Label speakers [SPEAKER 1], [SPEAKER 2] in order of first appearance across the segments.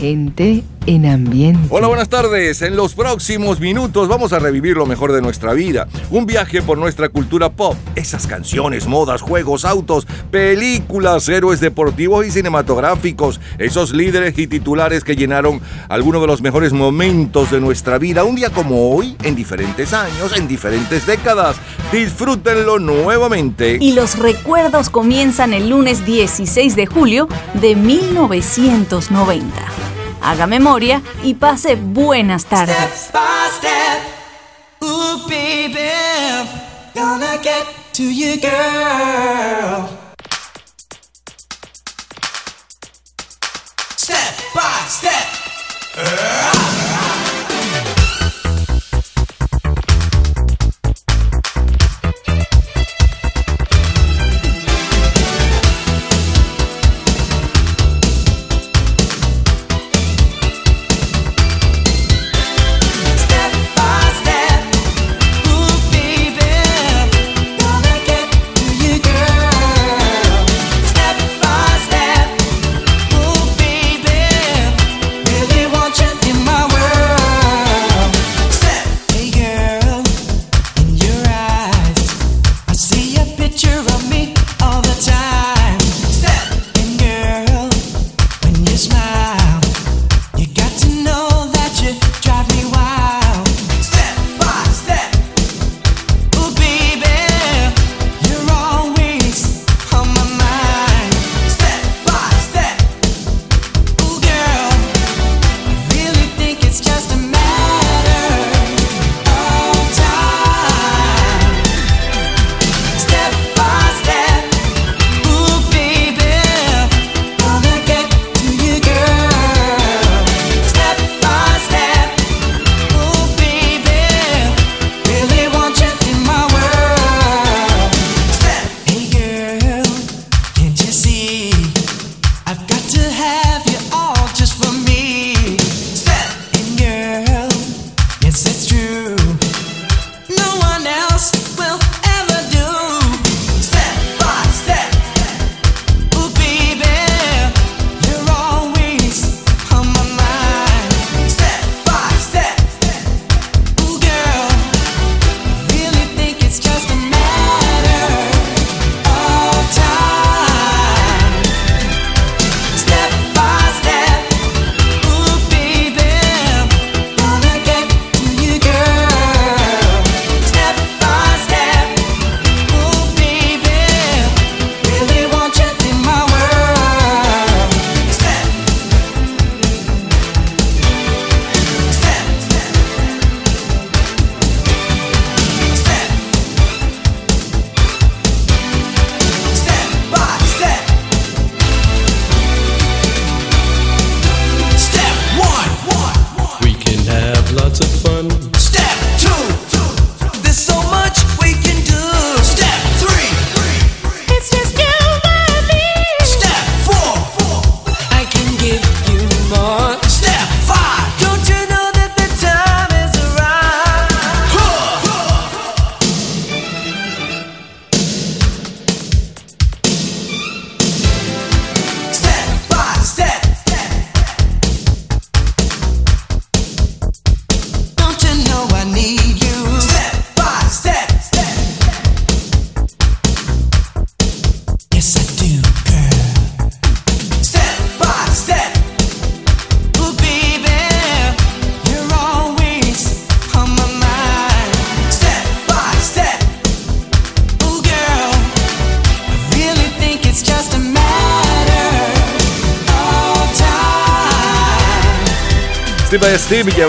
[SPEAKER 1] Gente en ambiente.
[SPEAKER 2] Hola, buenas tardes. En los próximos minutos vamos a revivir lo mejor de nuestra vida. Un viaje por nuestra cultura pop. Esas canciones, modas, juegos, autos, películas, héroes deportivos y cinematográficos. Esos líderes y titulares que llenaron algunos de los mejores momentos de nuestra vida. Un día como hoy, en diferentes años, en diferentes décadas. Disfrútenlo nuevamente.
[SPEAKER 3] Y los recuerdos comienzan el lunes 16 de julio de 1990 haga memoria y pase buenas tardes. Step by step,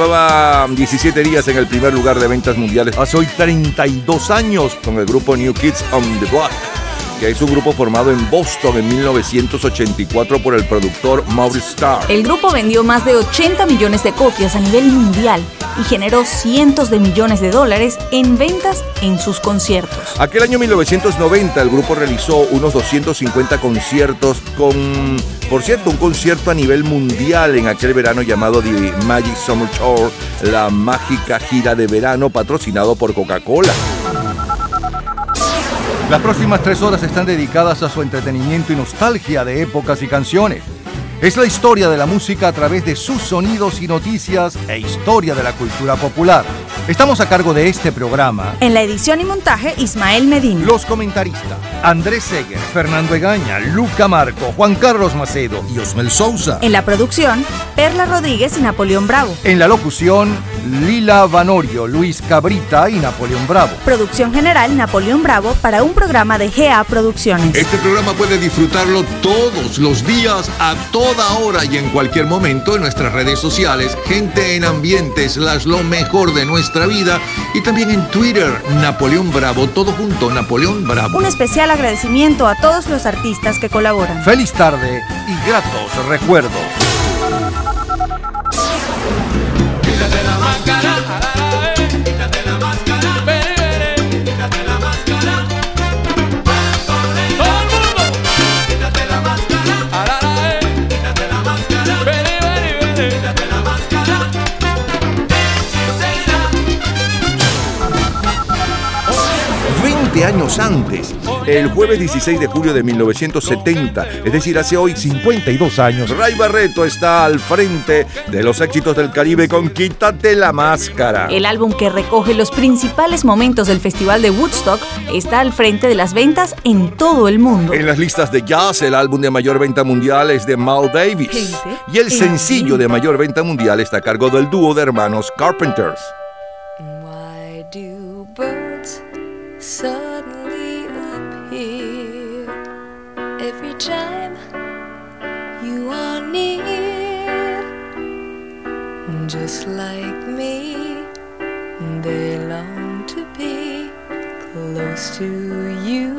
[SPEAKER 2] llevaba 17 días en el primer lugar de ventas mundiales hace hoy 32 años con el grupo New Kids on the Block que es un grupo formado en Boston en 1984 por el productor Maurice Starr.
[SPEAKER 3] El grupo vendió más de 80 millones de copias a nivel mundial y generó cientos de millones de dólares en ventas en sus conciertos.
[SPEAKER 2] Aquel año 1990 el grupo realizó unos 250 conciertos con, por cierto, un concierto a nivel mundial en aquel verano llamado The Magic Summer Tour, la mágica gira de verano patrocinado por Coca-Cola. Las próximas tres horas están dedicadas a su entretenimiento y nostalgia de épocas y canciones.
[SPEAKER 4] Es la historia de la música a través de sus sonidos y noticias e historia de la cultura popular. Estamos a cargo de este programa.
[SPEAKER 5] En la edición y montaje, Ismael Medina.
[SPEAKER 4] Los comentaristas, Andrés Seger, Fernando Egaña, Luca Marco, Juan Carlos Macedo y Osmel Sousa.
[SPEAKER 5] En la producción, Perla Rodríguez y Napoleón Bravo.
[SPEAKER 4] En la locución, Lila Vanorio, Luis Cabrita y Napoleón Bravo.
[SPEAKER 5] Producción general, Napoleón Bravo, para un programa de GA Producciones.
[SPEAKER 2] Este programa puede disfrutarlo todos los días a toda hora y en cualquier momento en nuestras redes sociales, Gente en Ambientes, las lo mejor de nuestra vida y también en Twitter, Napoleón Bravo, todo junto, Napoleón Bravo.
[SPEAKER 5] Un especial agradecimiento a todos los artistas que colaboran.
[SPEAKER 4] Feliz tarde y gratos recuerdos. años antes, el jueves 16 de julio de 1970, es decir, hace hoy 52 años, Ray Barreto está al frente de los éxitos del Caribe con Quítate la Máscara.
[SPEAKER 5] El álbum que recoge los principales momentos del Festival de Woodstock está al frente de las ventas en todo el mundo.
[SPEAKER 4] En las listas de jazz, el álbum de mayor venta mundial es de Mal Davis. Y el sencillo de mayor venta mundial está a cargo del dúo de hermanos Carpenters. To you.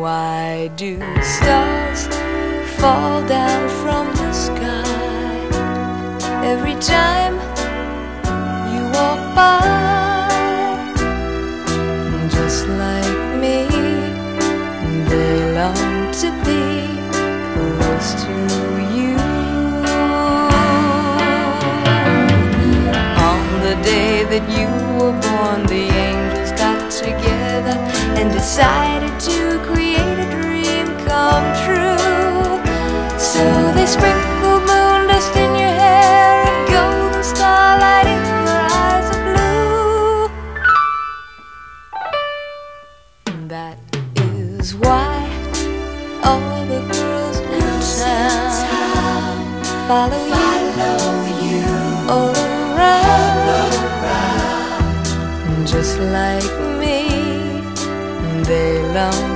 [SPEAKER 4] Why do stars fall down from the sky every time you walk by? And decided to create a dream come true. So they sprinkled moon dust in your hair and golden starlight in your eyes of blue. That is why all the girls in town follow, you, all around, just like. Salem.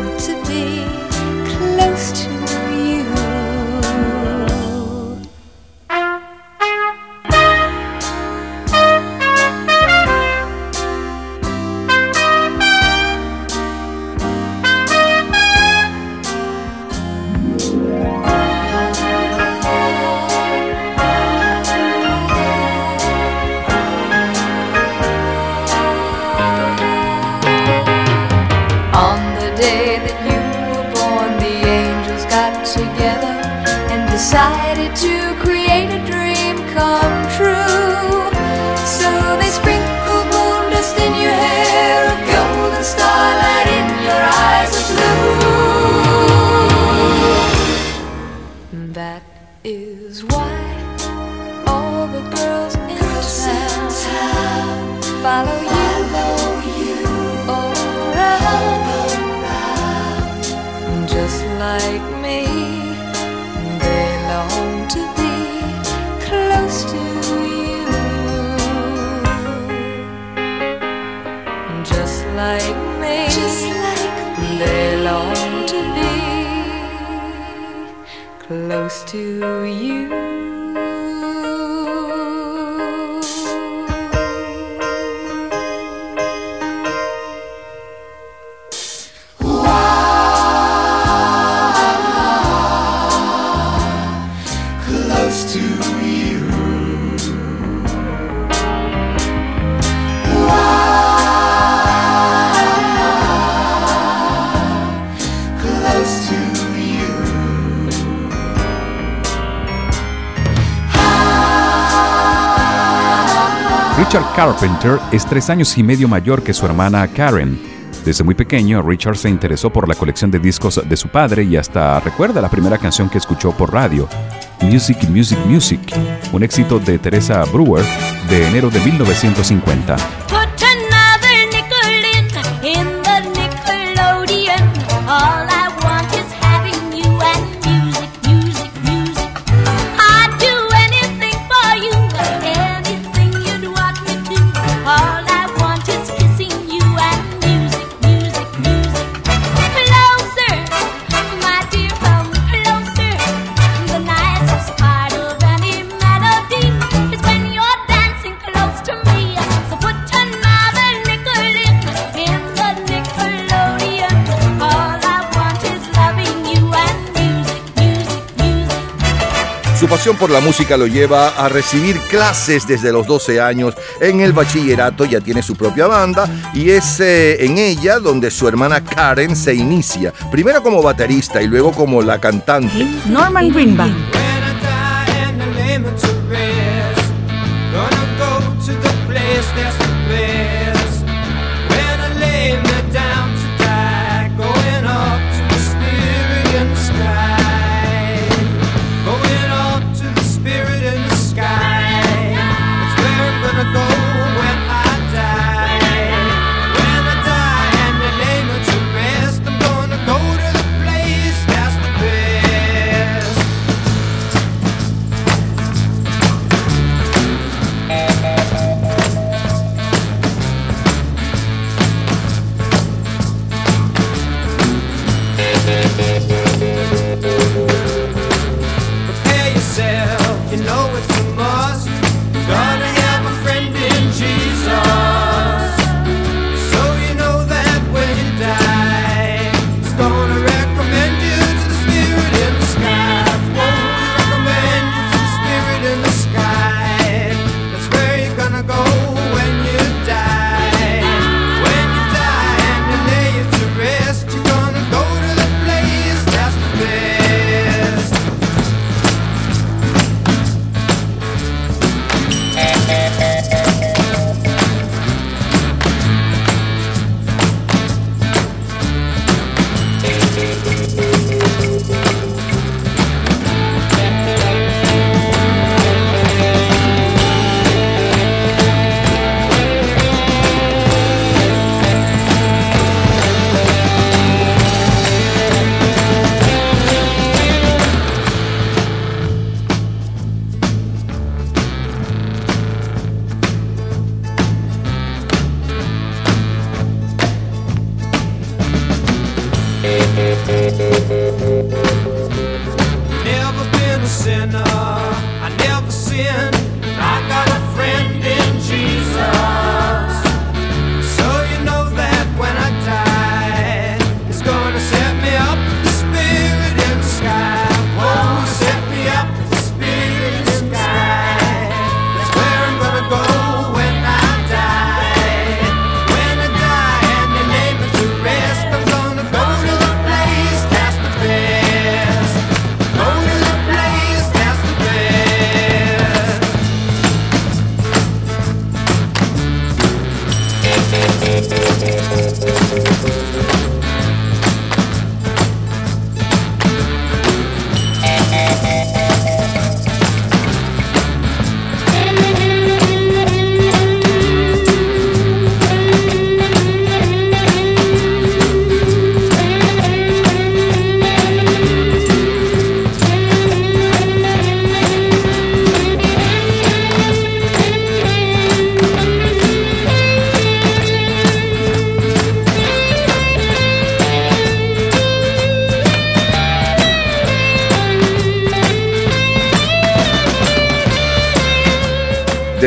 [SPEAKER 6] Richard Carpenter es tres años y medio mayor que su hermana Karen.
[SPEAKER 7] Desde muy pequeño, Richard se interesó por la colección de discos de su padre y hasta recuerda la primera canción que escuchó por radio, Music, Music, Music, un éxito de Teresa Brewer de enero de 1950.
[SPEAKER 2] Por la música lo lleva a recibir clases desde los 12 años. En el bachillerato ya tiene su propia banda y es eh, en ella donde su hermana Karen se inicia, primero como baterista y luego como la cantante.
[SPEAKER 8] Norman Greenbaum.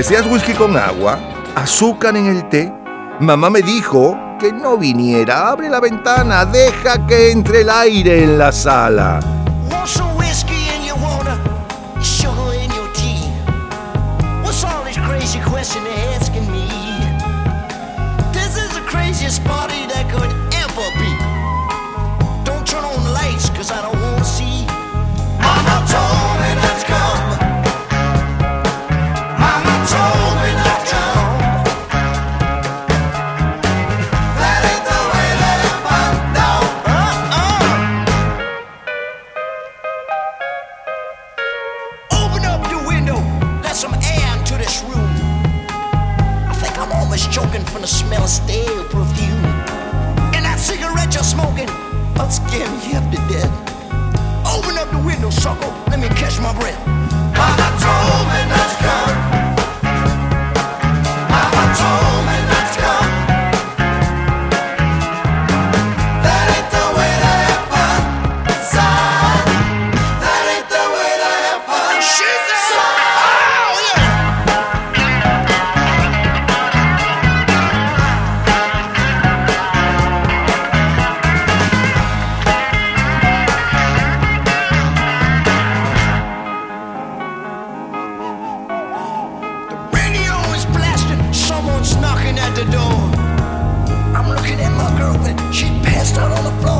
[SPEAKER 2] ¿Deseas whisky con agua? ¿Azúcar en el té? Mamá me dijo que no viniera. Abre la ventana, deja que entre el aire en la sala. dust on the floor.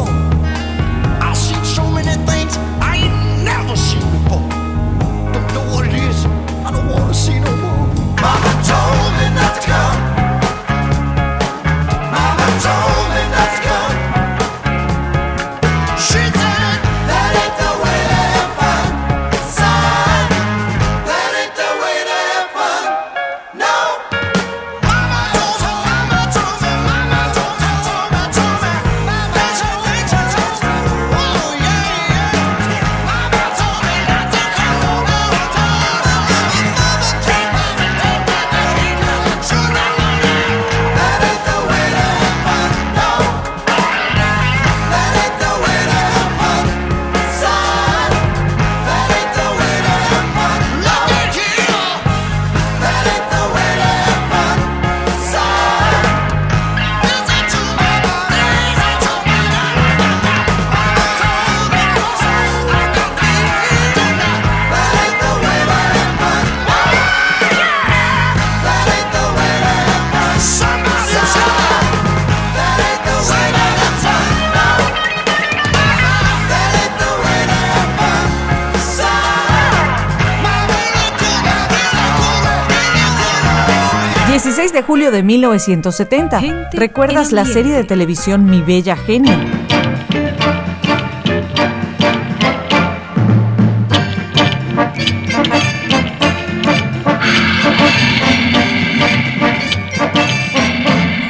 [SPEAKER 5] De julio de 1970. ¿Recuerdas la serie de televisión Mi Bella Genio?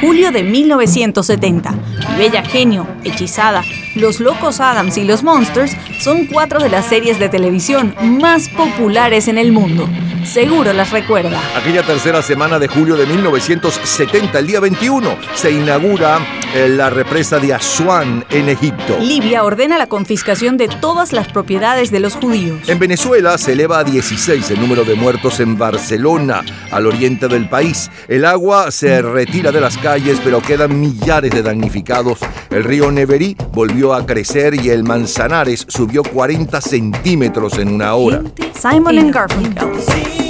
[SPEAKER 5] Julio de 1970. Mi Bella Genio, Hechizada, Los Locos Adams y Los Monsters son cuatro de las series de televisión más populares en el mundo. Seguro las recuerda.
[SPEAKER 2] Aquella tercera semana de julio de 1970, el día 21, se inaugura eh, la represa de Asuán en Egipto.
[SPEAKER 5] Libia ordena la confiscación de todas las propiedades de los judíos.
[SPEAKER 2] En Venezuela se eleva a 16 el número de muertos en Barcelona, al oriente del país. El agua se retira de las calles, pero quedan millares de damnificados. El río Neverí volvió a crecer y el Manzanares subió 40 centímetros en una hora.
[SPEAKER 5] Simon Garfunkel.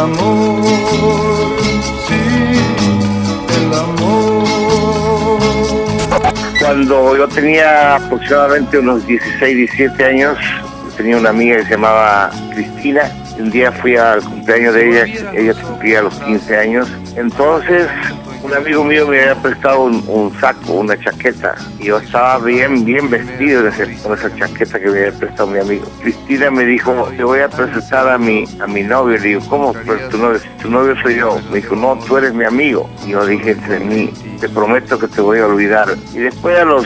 [SPEAKER 9] Amor, sí, el amor.
[SPEAKER 10] Cuando yo tenía aproximadamente unos 16, 17 años, tenía una amiga que se llamaba Cristina. Un día fui al cumpleaños de ella, ella cumplía los 15 años. Entonces, un amigo mío me había prestado un, saco, una chaqueta, y yo estaba bien, bien vestido con esa chaqueta que me había prestado mi amigo. Cristina me dijo, te voy a presentar a mi, a mi novio. Le digo, ¿cómo? Pero tu novio, tu novio soy yo. Me dijo, no, tú eres mi amigo. Y yo dije entre mí, te prometo que te voy a olvidar. Y después a los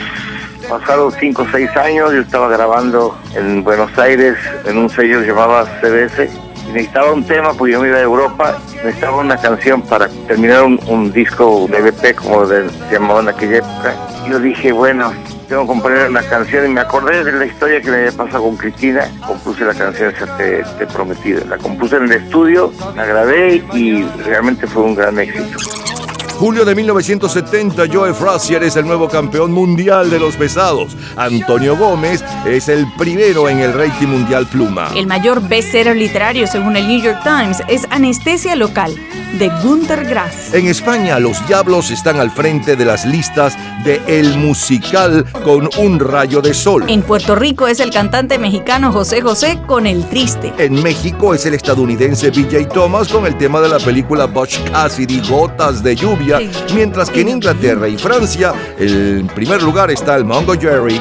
[SPEAKER 10] pasados 5 o 6 años, yo estaba grabando en Buenos Aires en un sello que llamaba CBS necesitaba un tema porque yo me iba a Europa, necesitaba una canción para terminar un, disco, un EVP como se llamaba en aquella época. Yo dije, bueno, tengo que componer una canción y me acordé de la historia que me había pasado con Cristina, compuse la canción esa Te, Te Prometido. La compuse en el estudio, la grabé y realmente fue un gran éxito.
[SPEAKER 2] Julio de 1970, Joe Frazier es el nuevo campeón mundial de los pesados. Antonio Gómez es el primero en el rating mundial pluma.
[SPEAKER 5] El mayor bestseller literario, según el New York Times, es Anestesia Local, de Günter Grass.
[SPEAKER 2] En España, los Diablos están al frente de las listas de El Musical con un rayo de sol.
[SPEAKER 5] En Puerto Rico es el cantante mexicano José José con El Triste.
[SPEAKER 2] En México es el estadounidense BJ Thomas con el tema de la película Butch Cassidy, Gotas de Lluvia, mientras que en Inglaterra y Francia, en primer lugar está el Mongo Jerry.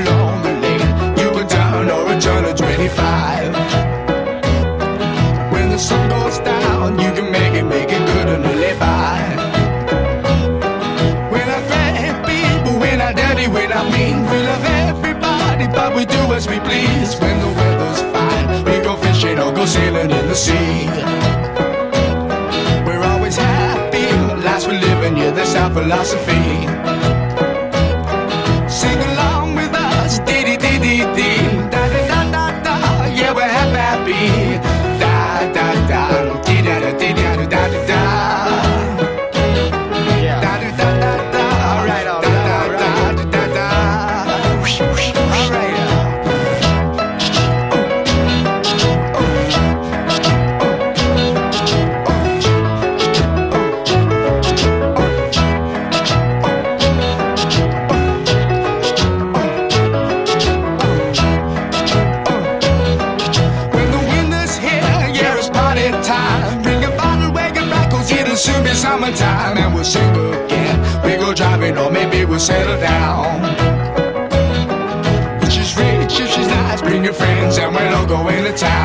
[SPEAKER 9] sailing in the sea. We're always happy, last for living, yeah, that's our philosophy. We'll again. We go driving, or maybe we'll settle down. She's rich, if she's nice, bring your friends, and we'll all go into town.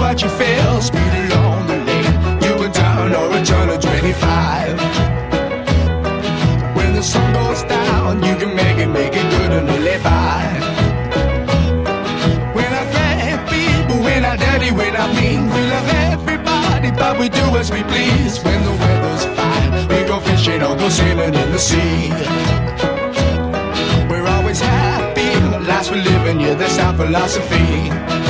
[SPEAKER 9] what you feel. Speed along the lane, you were down or a turn of 25. When the sun goes down, you can make it, make it good and live five. When I thank people, when I dirty, when I mean, we love everybody, but we do as we please. When the weather's fine, we go fishing or go sailing in the sea. We're always happy, the we live in, yeah, that's our philosophy.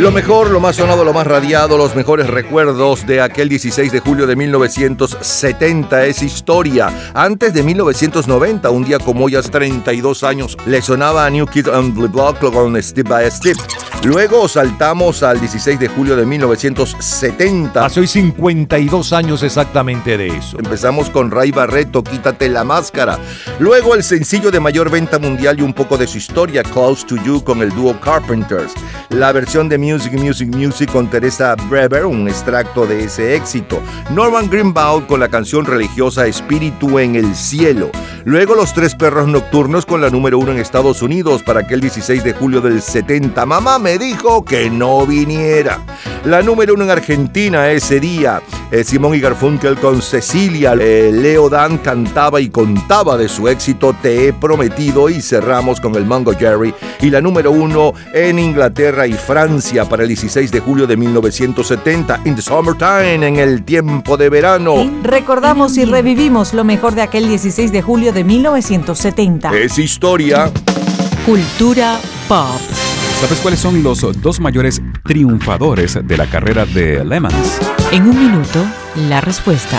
[SPEAKER 2] Lo mejor, lo más sonado, lo más radiado, los mejores recuerdos de aquel 16 de julio de 1970 es historia. Antes de 1990, un día como hoy, hace 32 años, le sonaba a New Kid on the Block con Step by Step. Luego saltamos al 16 de julio de 1970.
[SPEAKER 11] Hace hoy 52 años exactamente de eso.
[SPEAKER 2] Empezamos con Ray Barreto, Quítate la máscara. Luego el sencillo de mayor venta mundial y un poco de su historia, Close to You, con el dúo Carpenters. La versión de Music, Music, Music con Teresa Brever, un extracto de ese éxito. Norman Greenbaum con la canción religiosa Espíritu en el Cielo. Luego Los Tres Perros Nocturnos con la número uno en Estados Unidos para aquel 16 de julio del 70. Mamá me dijo que no viniera. La número uno en Argentina ese día. eh, Simón y Garfunkel con Cecilia. Eh, Leo Dan cantaba y contaba de su éxito Te he prometido y cerramos con el Mango Jerry. Y la número uno en Inglaterra y Francia para el 16 de julio de 1970. In the Summertime, en el tiempo de verano.
[SPEAKER 5] Recordamos y revivimos lo mejor de aquel 16 de julio de 1970.
[SPEAKER 2] Es historia.
[SPEAKER 5] Cultura pop.
[SPEAKER 6] ¿Sabes cuáles son los dos mayores triunfadores de la carrera de Lemons?
[SPEAKER 5] En un minuto, la respuesta.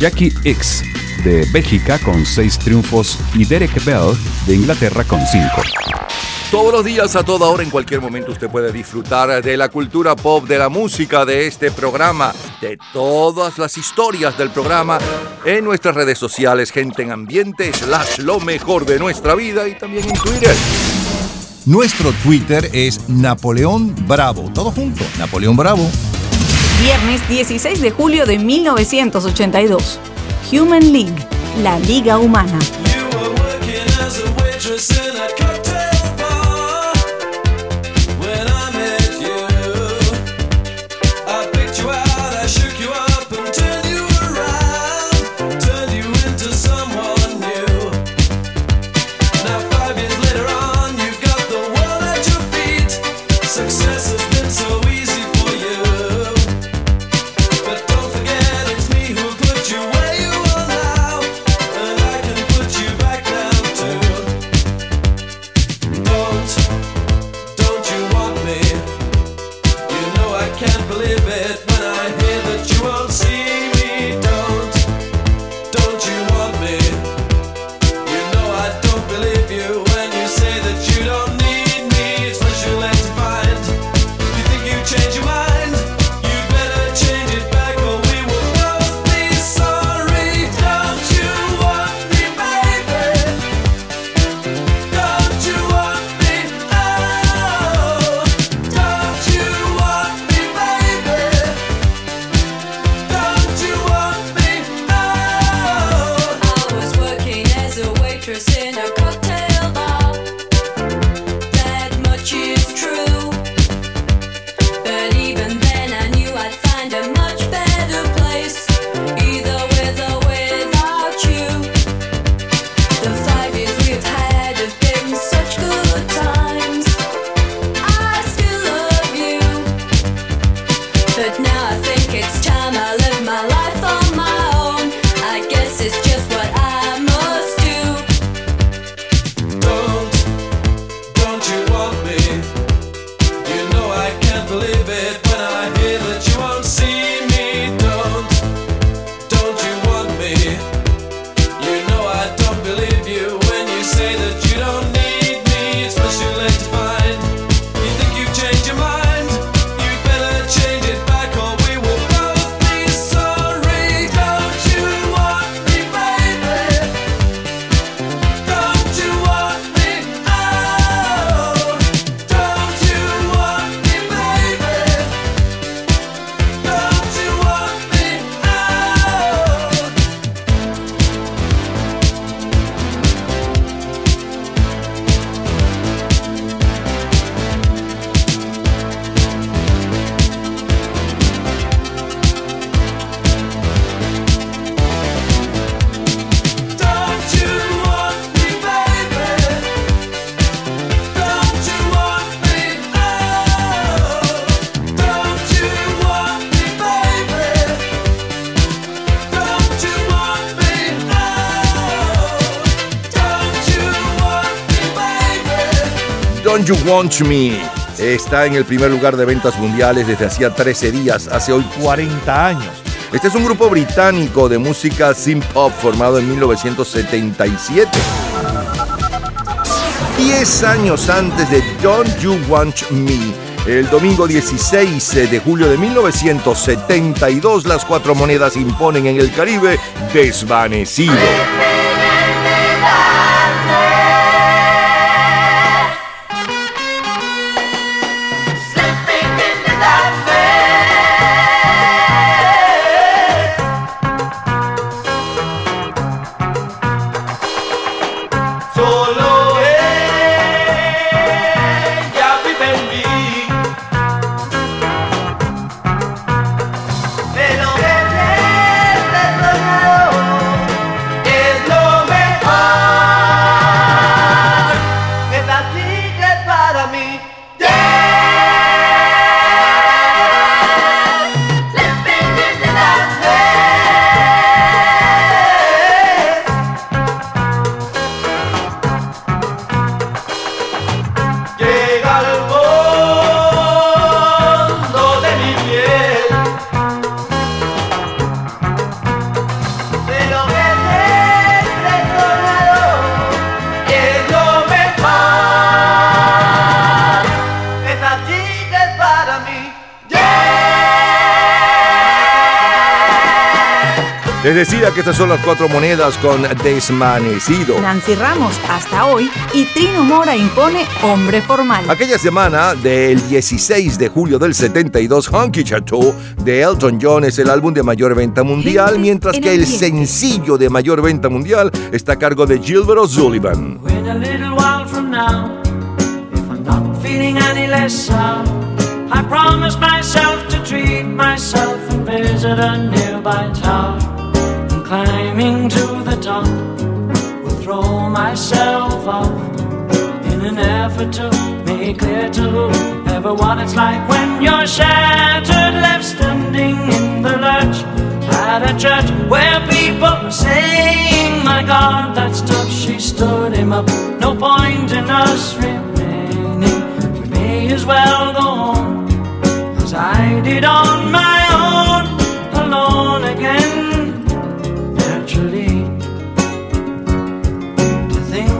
[SPEAKER 6] Jackie X de Bélgica con seis triunfos y Derek Bell de Inglaterra con cinco.
[SPEAKER 2] Todos los días, a toda hora, en cualquier momento, usted puede disfrutar de la cultura pop, de la música, de este programa, de todas las historias del programa en nuestras redes sociales, gente en ambiente, slash lo mejor de nuestra vida y también en Twitter.
[SPEAKER 11] Nuestro Twitter es Napoleón Bravo. Todo junto, Napoleón Bravo.
[SPEAKER 12] Viernes 16 de julio de 1982. Human League, la Liga Humana.
[SPEAKER 13] Don't You Want Me
[SPEAKER 2] está en el primer lugar de ventas mundiales desde hacía 13 días, hace hoy 40 años. Este es un grupo británico de música synth pop formado en 1977. 10 años antes de Don't You Want Me. El domingo 16 de julio de 1972 las cuatro monedas imponen en el Caribe desvanecido.
[SPEAKER 14] Que
[SPEAKER 2] estas son las cuatro monedas con desvanecido.
[SPEAKER 5] Nancy Ramos hasta hoy y Trino Mora impone hombre formal.
[SPEAKER 2] Aquella semana del 16 de julio del 72, Honky Chateau de Elton John es el álbum de mayor venta mundial, mientras que el sencillo de mayor venta mundial está a cargo de Gilbert O'Sullivan.
[SPEAKER 15] I promise myself to treat myself and visit a nearby tower. Climbing to the top, will throw myself off in an effort to make clear to whoever what it's like when you're shattered, left standing in the lurch at a church where people are saying, My God, that's tough. She stood him up. No point in us remaining. We may as well go home as I did on my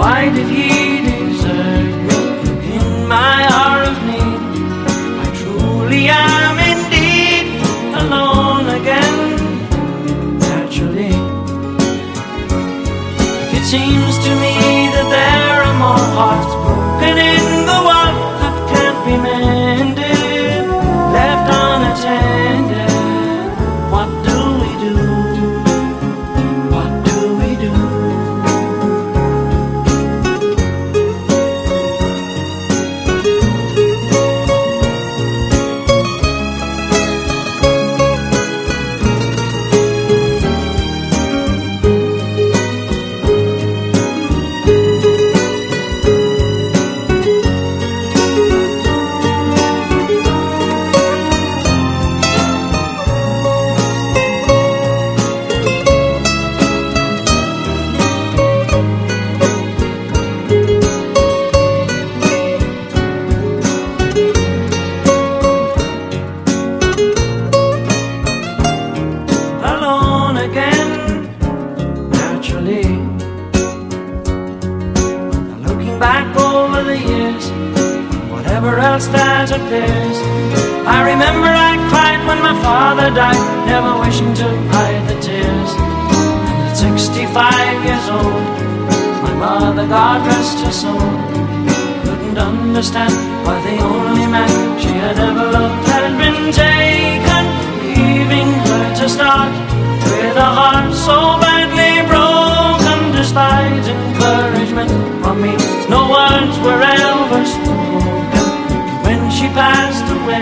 [SPEAKER 15] why did He desert me in my hour of need? I truly am indeed alone again. Naturally, it seems to me that there are more hearts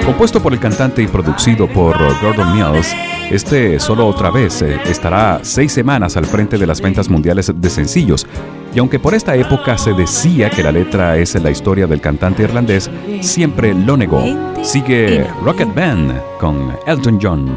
[SPEAKER 6] Compuesto por el cantante y producido por Gordon Mills, este solo otra vez eh, estará seis semanas al frente de las ventas mundiales de sencillos. Y aunque por esta época se decía que la letra es la historia del cantante irlandés, siempre lo negó. Sigue Rocket Band con Elton John.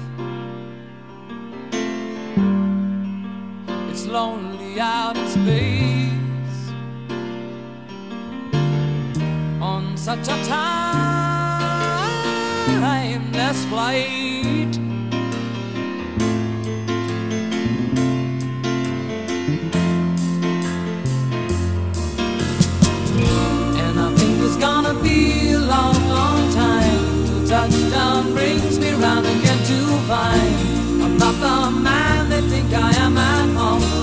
[SPEAKER 16] Lonely out in space on such a timeless flight. And I think it's gonna be a long, long time till touchdown brings me round again to find I'm not the man they think I am at home.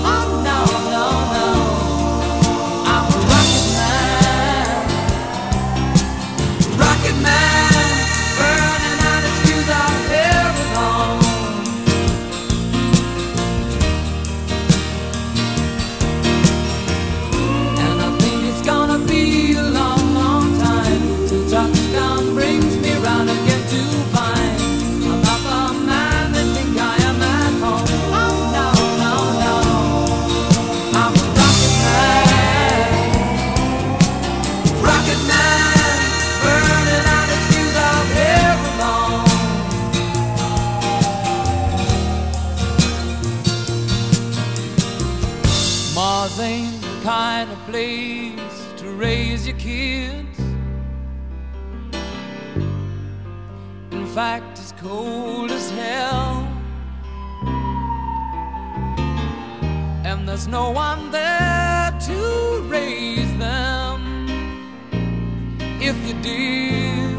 [SPEAKER 16] Fact, it's cold as hell. And there's no one there to raise them. If you did,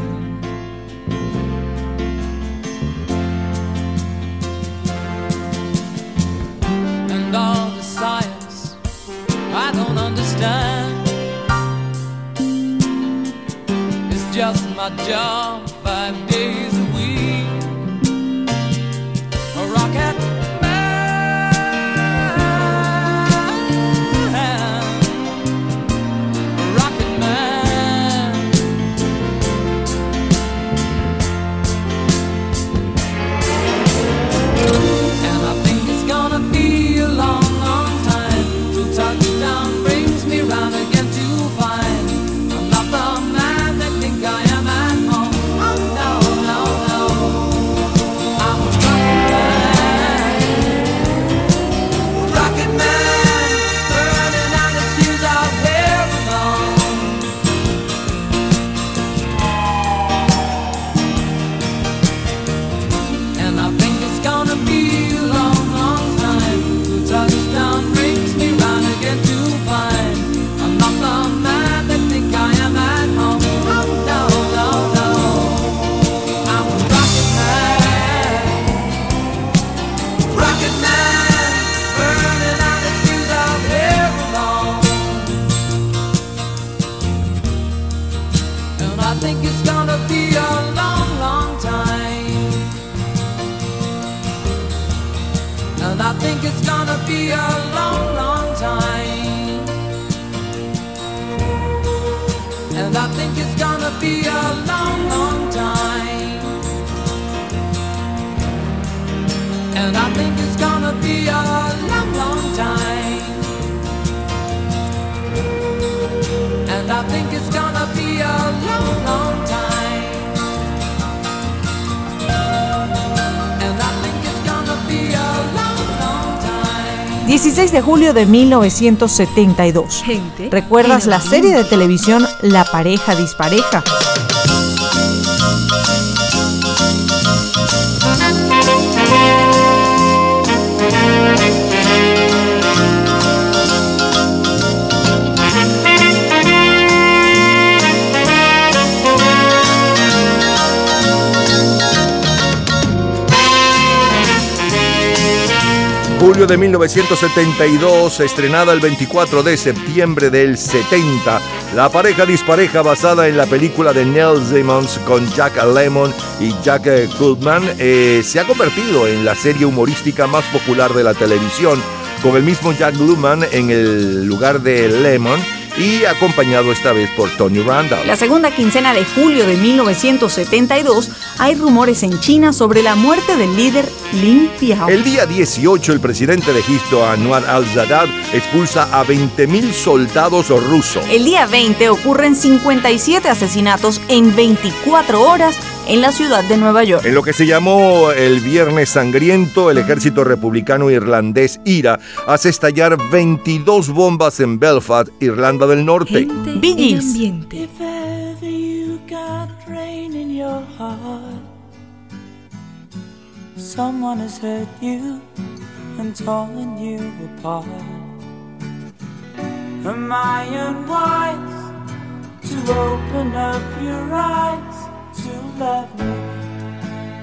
[SPEAKER 16] and all the science I don't understand. It's just my job five days
[SPEAKER 5] 16 de julio de 1972. ¿Recuerdas la serie de televisión La pareja dispareja?
[SPEAKER 2] De 1972, estrenada el 24 de septiembre del 70, la pareja dispareja basada en la película de Neil Simmons con Jack Lemmon y Jack Goodman eh, se ha convertido en la serie humorística más popular de la televisión, con el mismo Jack Goodman en el lugar de Lemmon y acompañado esta vez por Tony Randall.
[SPEAKER 5] La segunda quincena de julio de 1972 hay rumores en China sobre la muerte del líder Lin Piao.
[SPEAKER 2] El día 18, el presidente de Egipto, Anwar al-Sadat, expulsa a 20.000 soldados rusos.
[SPEAKER 5] El día 20 ocurren 57 asesinatos en 24 horas en la ciudad de Nueva York.
[SPEAKER 2] En lo que se llamó el Viernes Sangriento, el ejército republicano irlandés IRA hace estallar 22 bombas en Belfast, Irlanda del Norte.
[SPEAKER 16] Someone has hurt you and torn you apart. Am I unwise to open up your eyes to love me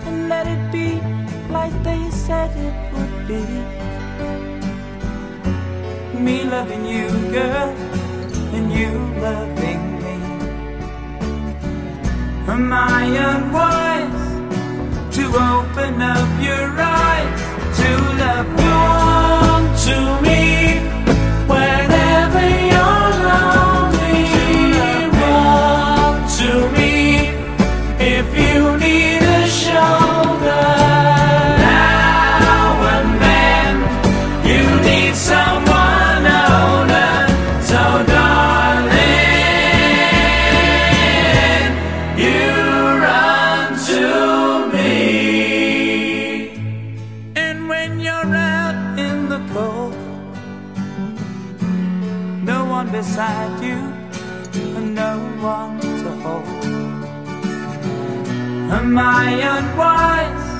[SPEAKER 16] and let it be like they said it would be? Me loving you, girl, and you loving me. Am I unwise to open up your eyes to love me? Come to me whenever I unwise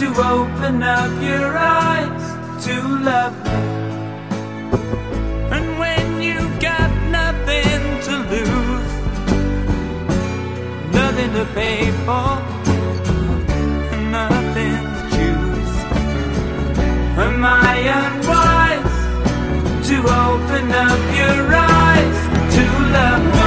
[SPEAKER 16] to open up your eyes to love me? And when you got nothing to lose, nothing to pay for, nothing to choose. Am I unwise to open up your eyes to love me?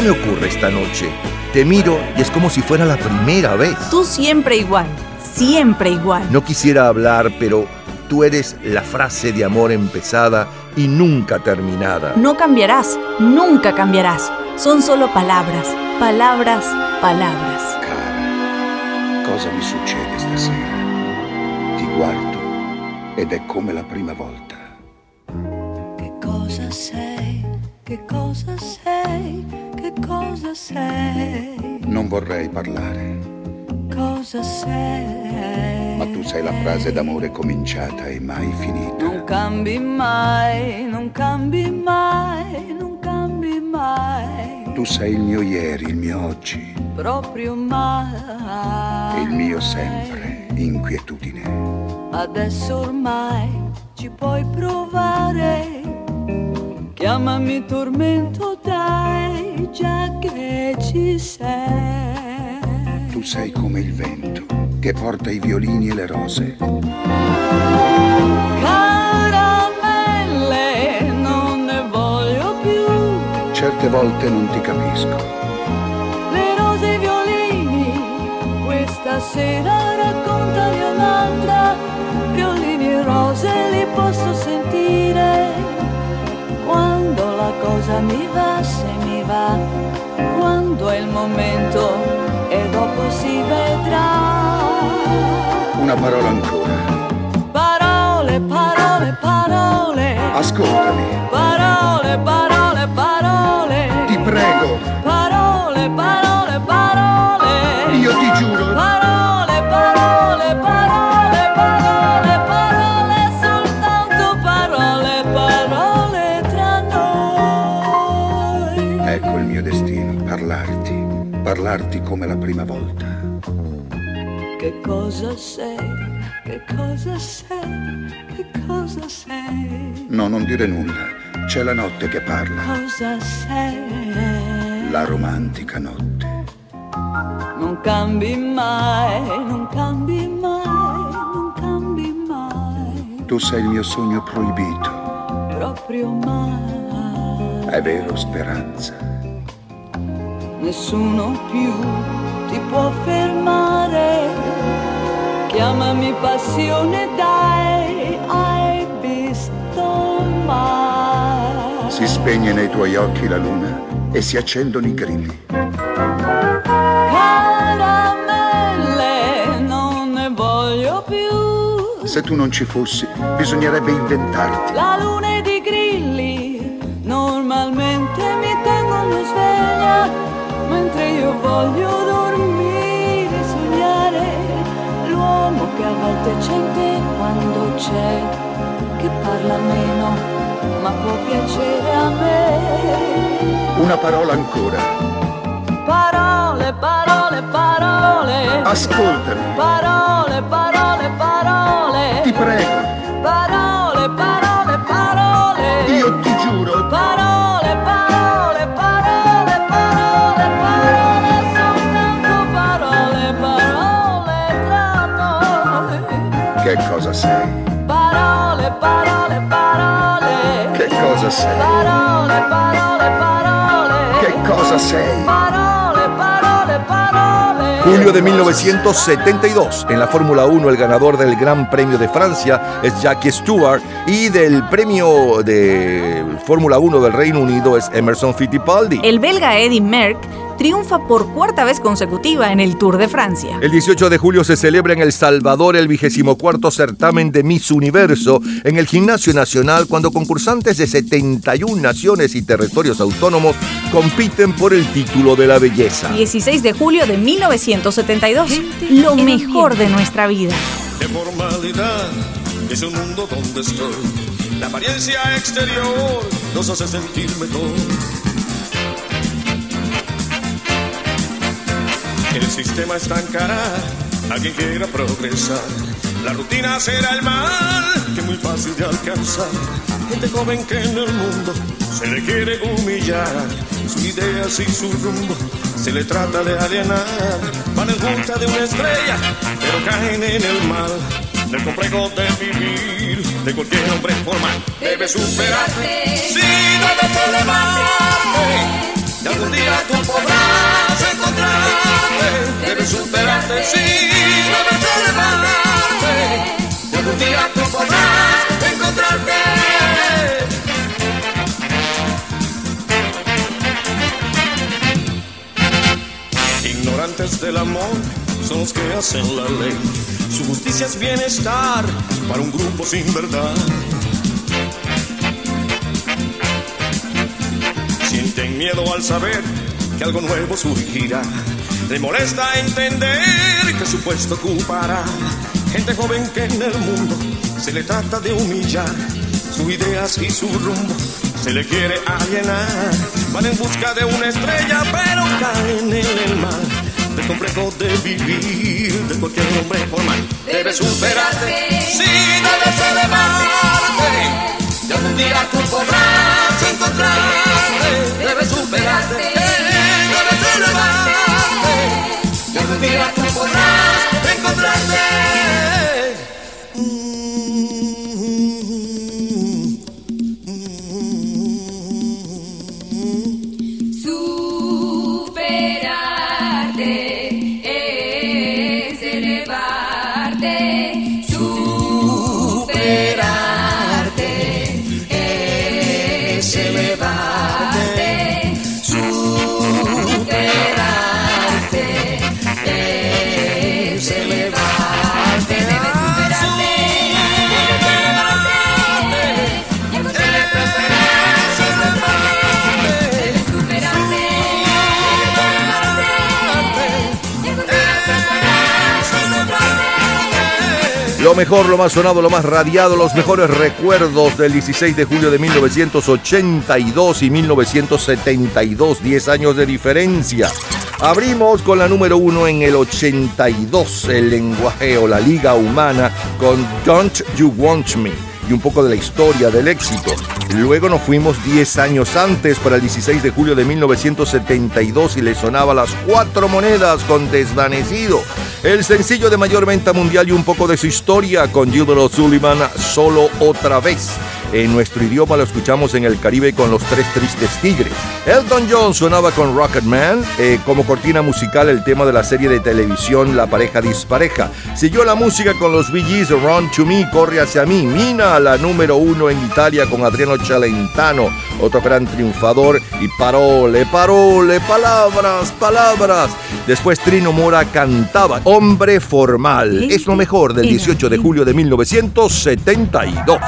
[SPEAKER 2] ¿Qué me ocurre esta noche? Te miro y es como si fuera la primera vez.
[SPEAKER 5] Tú siempre igual, siempre igual.
[SPEAKER 2] No quisiera hablar, pero tú eres la frase de amor empezada y nunca terminada.
[SPEAKER 5] No cambiarás, nunca cambiarás. Son solo palabras, palabras, palabras.
[SPEAKER 17] Cosa mi succede stasera? Ti guardo ed è come la prima volta.
[SPEAKER 16] Che cosa sei? Che cosa sei? Che cosa sei?
[SPEAKER 17] Non vorrei parlare,
[SPEAKER 16] Cosa sei?
[SPEAKER 17] ma tu sei la frase d'amore cominciata e mai finita.
[SPEAKER 16] Non cambi mai, non cambi mai, non cambi mai,
[SPEAKER 17] Tu sei il mio ieri, il mio oggi
[SPEAKER 16] proprio mai.
[SPEAKER 17] e il mio sempre, inquietudine.
[SPEAKER 16] Adesso ormai ci puoi provare. Chiamami tormento, dai, già che ci sei.
[SPEAKER 17] Tu sei come il vento che porta i violini e le rose.
[SPEAKER 16] Caramelle, non ne voglio più.
[SPEAKER 17] Certe volte non ti capisco.
[SPEAKER 16] Le rose e i violini, questa sera raccontami un'altra. Violini e rose li posso sentire. La cosa mi va, se mi va, quando è il momento e dopo si vedrà.
[SPEAKER 17] Una parola ancora.
[SPEAKER 16] Parole, parole, parole.
[SPEAKER 17] Ascoltami.
[SPEAKER 16] Parole, parole, parole.
[SPEAKER 17] Ti prego.
[SPEAKER 16] Parole,
[SPEAKER 17] Parlarti come la prima volta.
[SPEAKER 16] Che cosa sei? Che cosa sei? Che cosa sei?
[SPEAKER 17] No, non dire nulla. C'è la notte che parla.
[SPEAKER 16] Cosa sei?
[SPEAKER 17] La romantica notte.
[SPEAKER 16] Non cambi mai, non cambi mai, non cambi mai,
[SPEAKER 17] Tu sei il mio sogno proibito.
[SPEAKER 16] proprio mai.
[SPEAKER 17] È vero, speranza.
[SPEAKER 16] Nessuno più ti può fermare. Chiamami passione, dai, hai visto mai.
[SPEAKER 17] Si spegne nei tuoi occhi la luna e si accendono i grilli.
[SPEAKER 16] Caramelle, non ne voglio più.
[SPEAKER 17] Se tu non ci fossi, bisognerebbe inventarti.
[SPEAKER 16] La luna io voglio dormire, sognare l'uomo che a volte c'è quando c'è, che parla meno, ma può piacere a me.
[SPEAKER 17] Una parola ancora.
[SPEAKER 16] Parole, parole, parole.
[SPEAKER 17] Ascoltami.
[SPEAKER 16] Parole, parole, parole.
[SPEAKER 17] Ti prego. Cosa sei?
[SPEAKER 16] Parole, parole, parole.
[SPEAKER 17] Che cosa sei?
[SPEAKER 16] Parole, parole, parole.
[SPEAKER 17] Che cosa sei?
[SPEAKER 16] Parole, parole, parole.
[SPEAKER 2] Julio de 1972. En la Fórmula 1 el ganador del Gran Premio de Francia es Jackie Stewart y del premio de Fórmula 1 del Reino Unido es Emerson Fittipaldi.
[SPEAKER 5] El belga Eddy Merck triunfa por cuarta vez consecutiva en el Tour de Francia.
[SPEAKER 2] El 18 de julio se celebra en El Salvador el 24 certamen de Miss Universo en el Gimnasio Nacional cuando concursantes de 71 naciones y territorios autónomos compiten por el título de la belleza.
[SPEAKER 5] 16 de julio de 1972. Lo mejor de nuestra vida.
[SPEAKER 18] de formalidad es un mundo donde estoy. La apariencia exterior nos hace sentir mejor. El sistema estancará a quien quiera progresar. La rutina será el mal que es muy fácil de alcanzar. Gente joven que en el mundo se le quiere humillar. Sus ideas y su rumbo se le trata de alienar. Van en busca de una estrella, pero caen en el mal. Del complejo de vivir de cualquier hombre formal. Debe superarte. Si debes elevarte. Y algún día tú podrás Debes superarte. Si debes elevarte. Algún día tú podrás encontrarte. Ignorantes del amor son los que hacen la ley. Su justicia es bienestar para un grupo sin verdad. Sienten miedo al saber que algo nuevo surgirá. Le molesta entender que su puesto ocupará. Gente joven que en el mundo se le trata de humillar. Sus ideas y su rumbo se le quiere alienar. Van en busca de una estrella, pero caen en el mal. Del complejo de vivir de cualquier hombre formal. Debes superarte, si debes elevarte. Y algún día tú podrás encontrarte. Debes superarte, Día tú podrás encontrarte.
[SPEAKER 2] Lo mejor, lo más sonado, lo más radiado, los mejores recuerdos del 16 de julio de 1982 y 1972, 10 años de diferencia. Abrimos con la número uno en el 82, el lenguaje o la liga humana con Don't You Want Me y un poco de la historia del éxito. Luego nos fuimos 10 años antes para el 16 de julio de 1972 y le sonaba las cuatro monedas con Desvanecido. El sencillo de mayor venta mundial y un poco de su historia con Gilbert O'Sullivan, Solo otra vez. En nuestro idioma lo escuchamos en el Caribe con los tres tristes tigres. Elton John sonaba con Rocket Man, eh, como cortina musical el tema de la serie de televisión La pareja dispareja. Siguió la música con los Bee Gees, Run to Me, Corre hacia mí. Mina, la número uno en Italia con Adriano Celentano, otro gran triunfador. Y parole, parole, palabras, palabras. Después Trino Mora cantaba Hombre Formal. Es lo mejor del 18 de julio de 1972.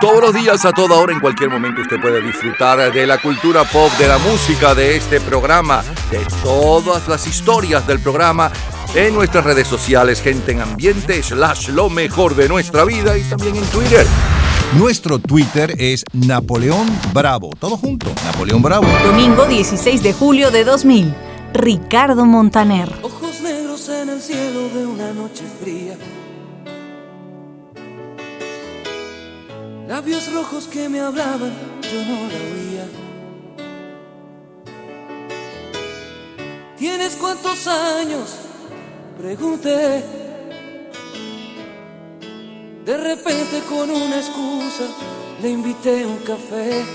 [SPEAKER 2] Todos los días, a toda hora, en cualquier momento, usted puede disfrutar de la cultura pop, de la música, de este programa, de todas las historias del programa en nuestras redes sociales, gente en ambiente, slash lo mejor de nuestra vida y también en Twitter.
[SPEAKER 19] Nuestro Twitter es Napoleón Bravo. Todo junto, Napoleón Bravo.
[SPEAKER 5] Domingo 16 de julio de 2000. Ricardo Montaner.
[SPEAKER 20] Ojos negros en el cielo de una noche fría. Labios rojos que me hablaban, yo no la oía. ¿Tienes cuántos años? Pregunté. De repente con una excusa le invité a un café.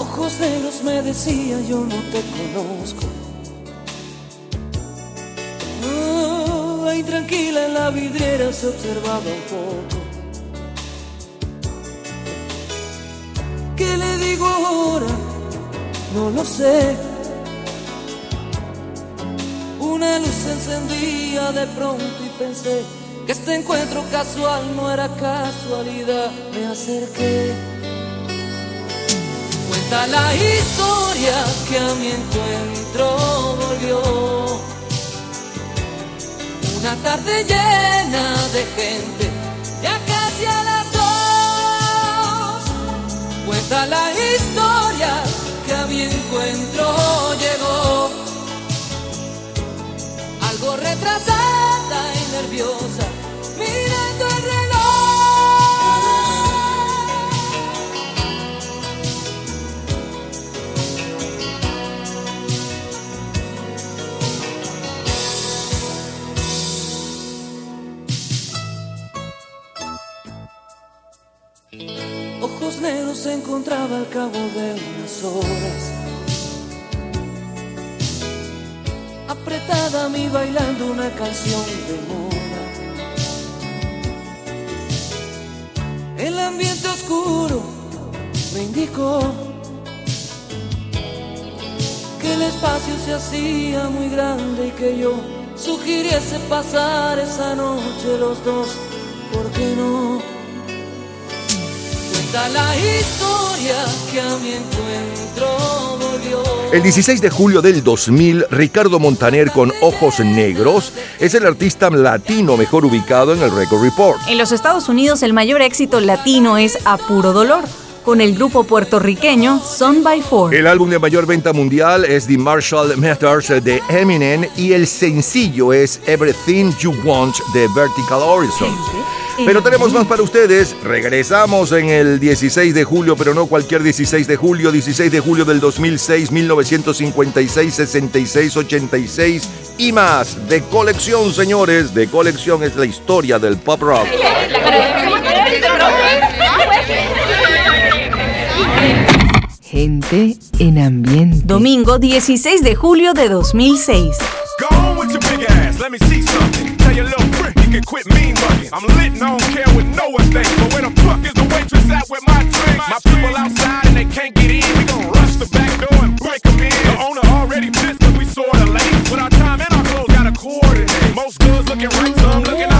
[SPEAKER 20] Ojos negros me decía yo no te conozco. Oh, ahí tranquila en la vidriera se observaba un poco. ¿Qué le digo ahora? No lo sé. Una luz se encendía de pronto y pensé que este encuentro casual no era casualidad. Me acerqué. Cuenta la historia que a mi encuentro volvió. Una tarde llena de gente, ya casi a las dos. Cuenta la historia que a mi encuentro llegó. Algo retrasada y nerviosa, Negros se encontraba al cabo de unas horas. Apretada a mí bailando una canción de moda. El ambiente oscuro me indicó que el espacio se hacía muy grande y que yo sugiriese pasar esa noche los dos. ¿Por qué no? Cuenta la historia que a mi encuentro volvió.
[SPEAKER 2] El 16 de julio del 2000, Ricardo Montaner con Ojos Negros es el artista latino mejor ubicado en el Record Report.
[SPEAKER 5] En los Estados Unidos el mayor éxito latino es A Puro Dolor, con el grupo puertorriqueño Son by Four.
[SPEAKER 2] El álbum de mayor venta mundial es The Marshall Matters de Eminem y el sencillo es Everything You Want de Vertical Horizon. Pero tenemos más para ustedes. Regresamos en el 16 de julio, pero no cualquier 16 de julio, 16 de julio del 2006, 1956, 66, 86 y más. De colección, señores, de colección es la historia del pop rock.
[SPEAKER 1] Gente en ambiente.
[SPEAKER 5] Domingo 16 de julio de 2006.
[SPEAKER 21] Go on with your big ass, let me see something. Quit mean mugging. I'm lit and I don't care what no one thinks. But where the fuck is the waitress at with my drink? My people outside and they can't get in. We gon' rush the back door and break them in. The owner already pissed cause we sorta late. With our time and our clothes gotta coordinate. Most goods looking right, some looking a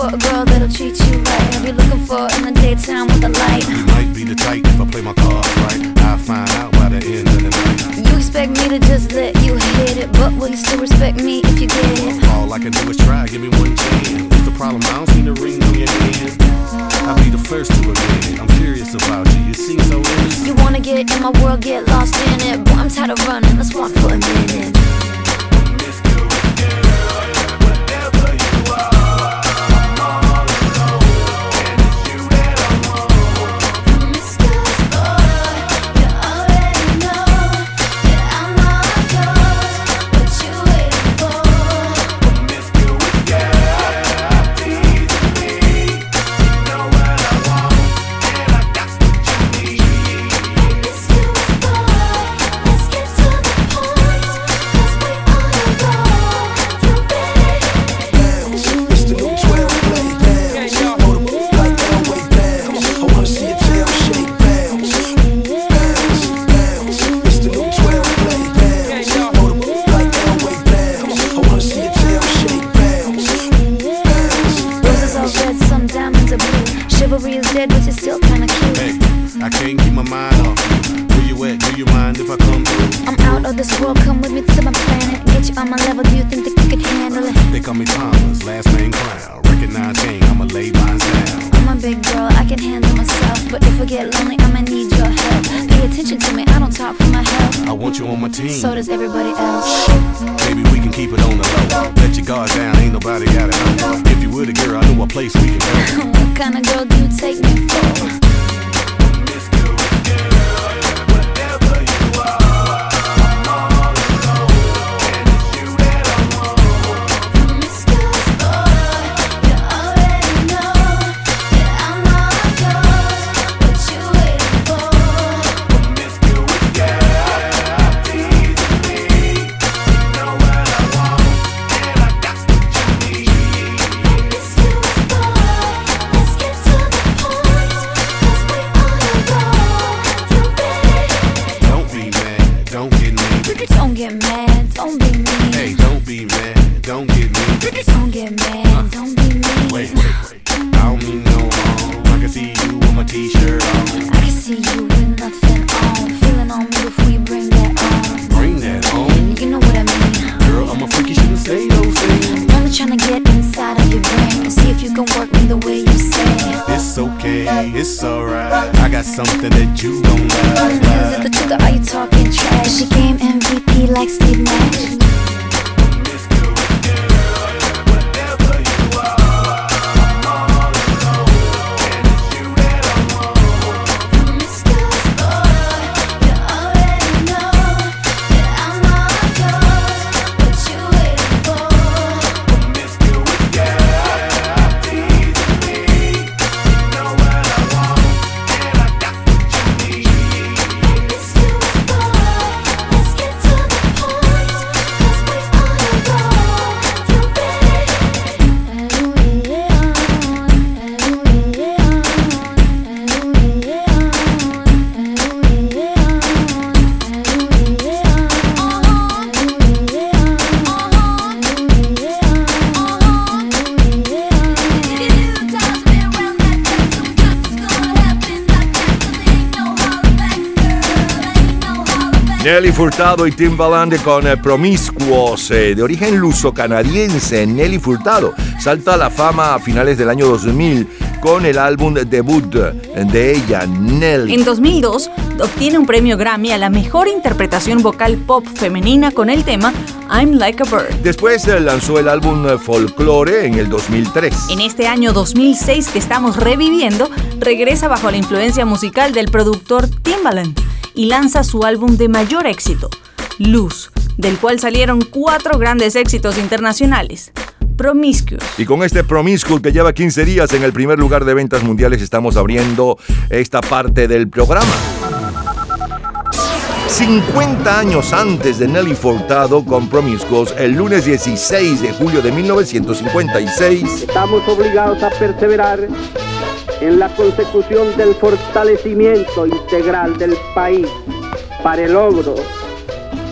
[SPEAKER 22] for
[SPEAKER 7] a girl that'll treat you right. I'll be looking for in the daytime with the light.
[SPEAKER 23] You might be the type if I play my cards right. I'll find out by the end of the night.
[SPEAKER 7] You expect me to just let you hit it, but will you still respect me if you get it?
[SPEAKER 23] All I can do is try, give me one chance. What's the problem? I don't see the ring on your hand. I'll be the first to admit it. I'm curious about you. You seem so innocent.
[SPEAKER 7] You wanna get in my world, get lost in it. Boy, I'm tired of running, let's walk for a minute.
[SPEAKER 2] Furtado y Timbaland con eh, Promiscuous, eh, de origen luso-canadiense. Nelly Furtado salta a la fama a finales del año 2000 con el álbum debut de ella, Nelly.
[SPEAKER 5] En 2002 obtiene un premio Grammy a la mejor interpretación vocal pop femenina con el tema I'm Like a Bird.
[SPEAKER 2] Después eh, lanzó el álbum Folklore en el 2003.
[SPEAKER 5] En este año 2006 que estamos reviviendo, regresa bajo la influencia musical del productor Timbaland y lanza su álbum de mayor éxito, Luz, del cual salieron cuatro grandes éxitos internacionales. Promiscuous.
[SPEAKER 2] Y con este Promiscuous que lleva 15 días en el primer lugar de ventas mundiales, estamos abriendo esta parte del programa. 50 años antes de Nelly Furtado con Promiscuous, el lunes 16 de julio de 1956,
[SPEAKER 24] Estamos obligados a perseverar en la consecución del fortalecimiento integral del país para el logro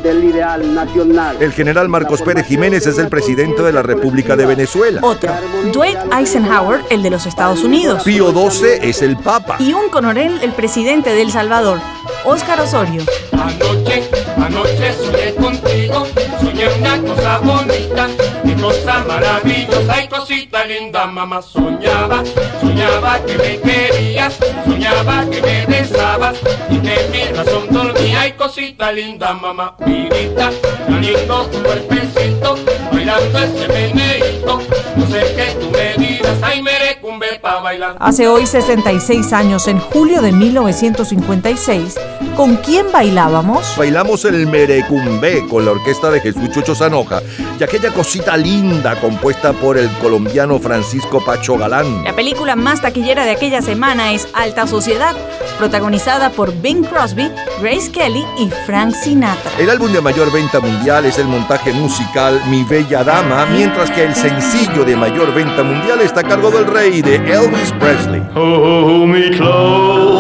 [SPEAKER 23] del ideal nacional.
[SPEAKER 2] El general Marcos Pérez Jiménez es el presidente de la República de Venezuela.
[SPEAKER 5] Otro, Dwight Eisenhower, el de los Estados Unidos.
[SPEAKER 2] Pío XII es el Papa.
[SPEAKER 5] Y un coronel, el presidente de El Salvador, Óscar Osorio.
[SPEAKER 25] Anoche, anoche soñé contigo, soñé una cosa bonita, qué cosa maravillosa y cosita linda, mamá. Soñaba, soñaba que me querías, soñaba que me besabas y que mi razón dormía y cosita linda, mamá. Vidita, tan lindo tu cuerpecito, bailando ese meneíto, no sé qué tú me dirás, ay merecumbe pa' bailar.
[SPEAKER 26] Hace hoy 66 años, en julio de 1956, ¿con quién bailábamos?
[SPEAKER 2] Bailamos el merecumbe con la orquesta de Jesús Chucho Zanoja y aquella cosita linda compuesta por el colombiano Francisco Pacho Galán.
[SPEAKER 5] La película más taquillera de aquella semana es Alta Sociedad, protagonizada por Bing Crosby, Grace Kelly y Frank Sinatra.
[SPEAKER 2] El álbum de mayor venta mundial es el montaje musical Mi Bella Dama, mientras que el sencillo de mayor venta mundial está a cargo del rey de Elvis Presley.
[SPEAKER 27] Hold me close,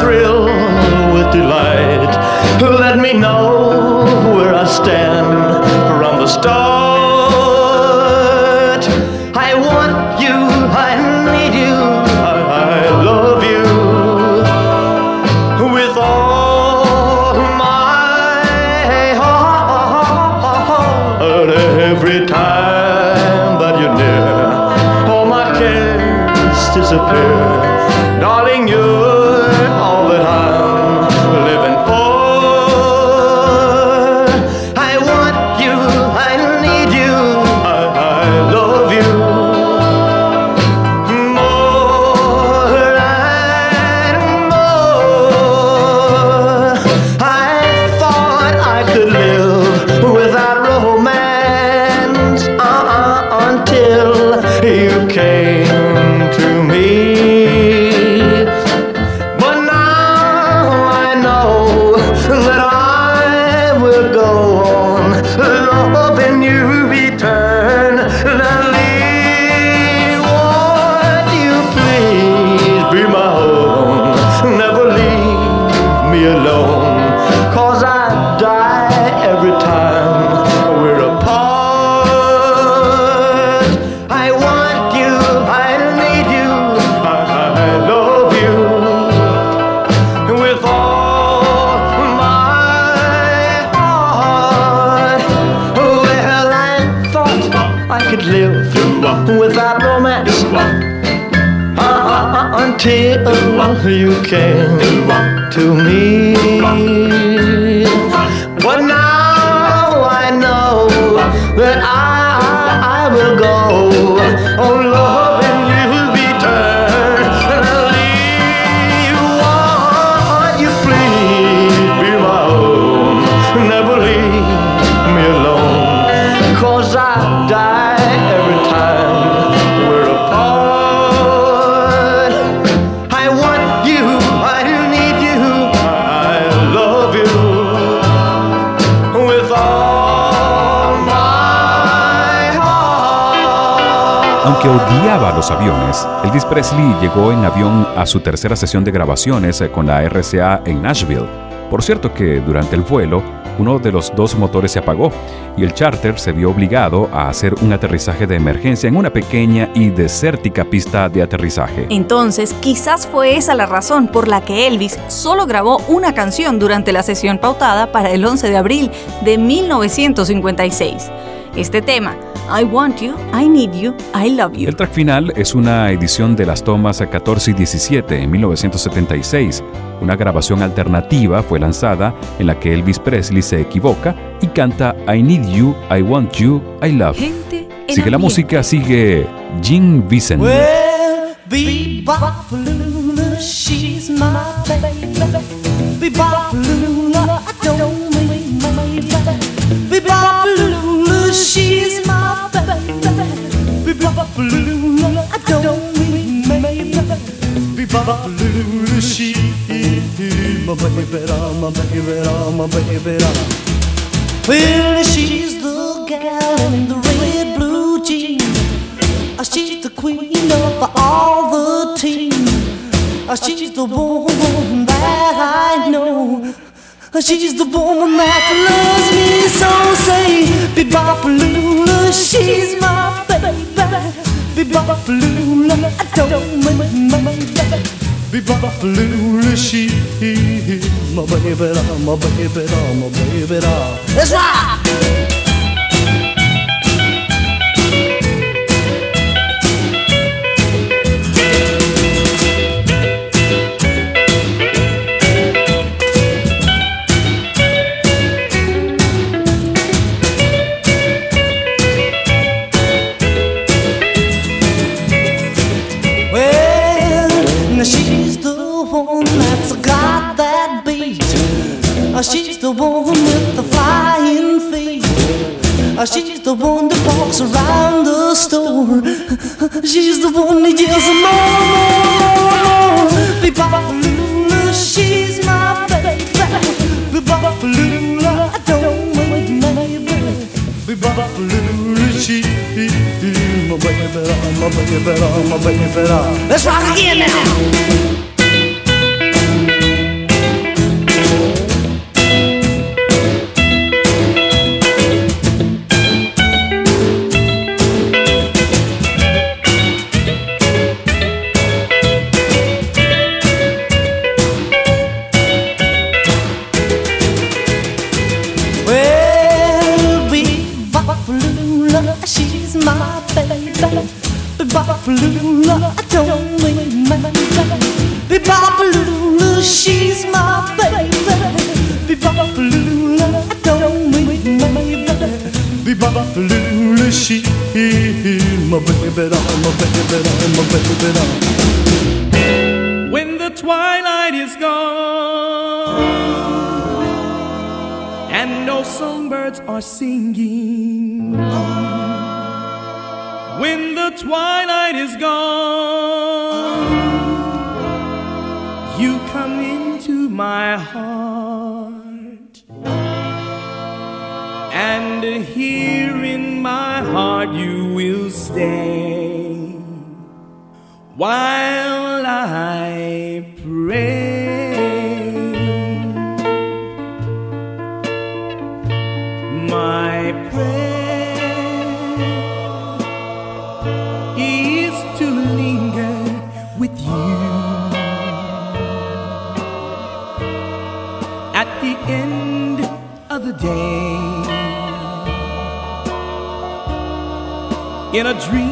[SPEAKER 27] thrill with delight. Let me know where I stand you
[SPEAKER 6] Aunque odiaba los aviones, Elvis Presley llegó en avión a su tercera sesión de grabaciones eh, con la RCA en Nashville. Por cierto que durante el vuelo, uno de los dos motores se apagó y el charter se vio obligado a hacer un aterrizaje de emergencia en una pequeña y desértica pista de aterrizaje.
[SPEAKER 5] Entonces, quizás fue esa la razón por la que Elvis solo grabó una canción durante la sesión pautada para el 11 de abril de 1956. Este tema, I Want You, I Need You, I Love You.
[SPEAKER 6] El track final es una edición de las tomas 14 y 17 en 1976. Una grabación alternativa fue lanzada en la que Elvis Presley se equivoca y canta I Need You, I Want You, I Love.
[SPEAKER 5] Gente en
[SPEAKER 6] Sigue la música, sigue Jim Vincent.
[SPEAKER 28] Well, She's the woman that loves me so say be Bebopalula, she's my baby Be Bebopalula, I don't mind. my baby Bebopalula, she is my baby, my baby, my baby That's right! I'ma bring it up, I'ma bring it up. Let's rock again now.
[SPEAKER 16] dream.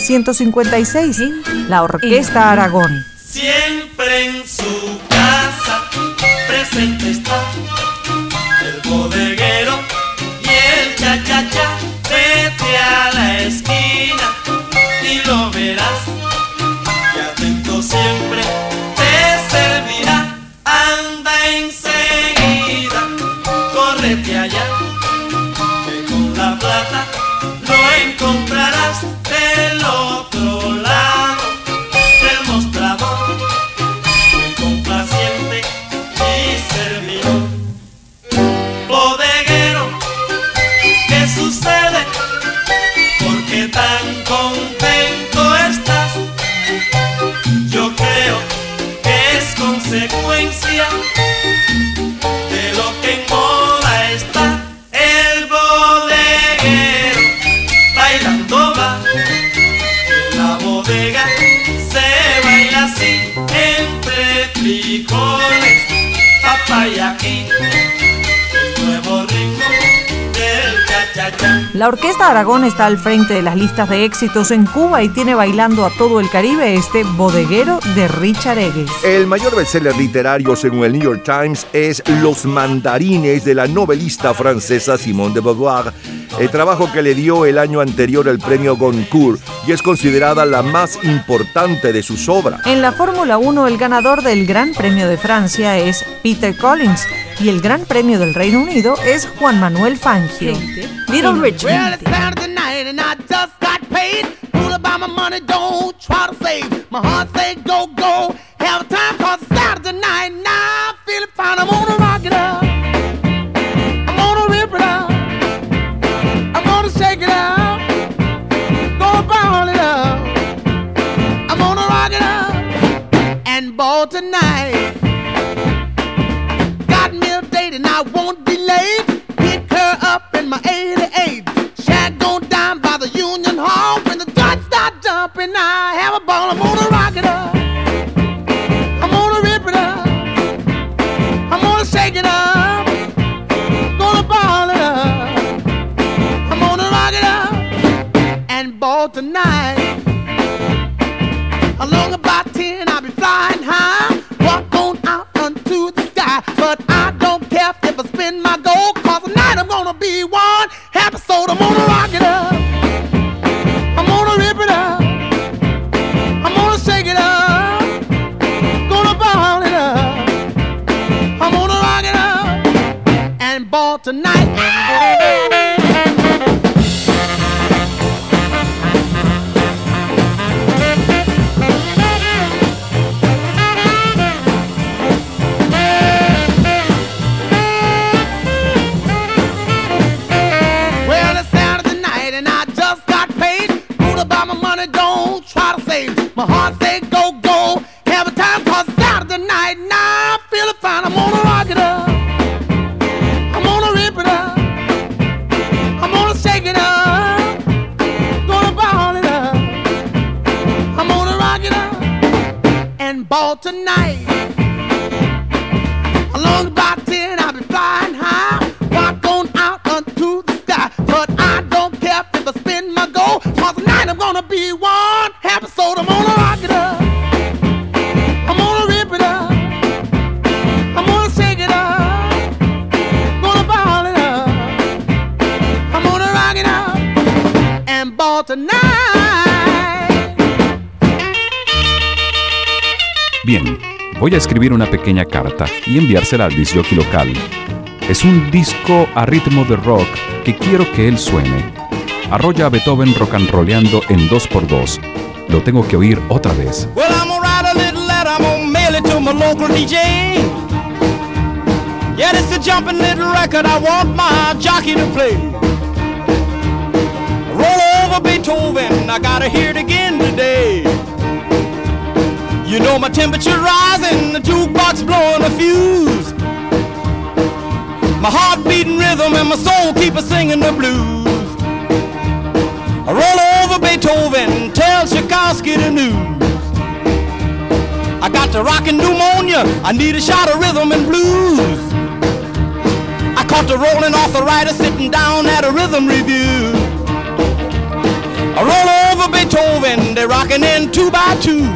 [SPEAKER 29] 1956, la Orquesta Aragón.
[SPEAKER 30] Está
[SPEAKER 31] al frente de las listas de éxitos en Cuba y tiene bailando a todo el Caribe este bodeguero de Richard Egues.
[SPEAKER 2] El mayor bestseller literario según el New York Times es Los mandarines de la novelista francesa Simone de Beauvoir, el trabajo que le dio el año anterior el premio Goncourt y es considerada la más importante de sus obras.
[SPEAKER 31] En la Fórmula 1 el ganador del Gran Premio de Francia es Peter Collins y el Gran Premio del Reino Unido es Juan Manuel Fangio.
[SPEAKER 5] Little Richard.
[SPEAKER 32] Night and I just got paid. Fool about my money, don't try to save. My heart say go, go. Have time cause it's Saturday night and I feel it fine. I'm rock it up. I'm rip it up. I'm gonna shake it. Gonna ball it up. I'm rock it up. And ball tonight.
[SPEAKER 6] Voy a escribir una pequeña carta y enviársela al disjockey local. Es un disco a ritmo de rock que quiero que él suene. Arrolla a Beethoven rock and rolleando en 2x2. Lo tengo que oír otra vez.
[SPEAKER 16] Well, I'm gonna write a little letter, I'm gonna mail it to my local DJ. Yeah, it's a jumping little record I want my jockey to play. Roll over Beethoven, I gotta hear it again today. You know my temperature rising, the jukebox blowing a fuse. My heart beating rhythm and my soul keep a singing the blues. I roll over Beethoven, tell Tchaikovsky the news. I got the rockin' pneumonia, I need a shot of rhythm and blues. I caught the rolling arthritis sitting down at a rhythm review. I roll over Beethoven, they're rockin' in two by two.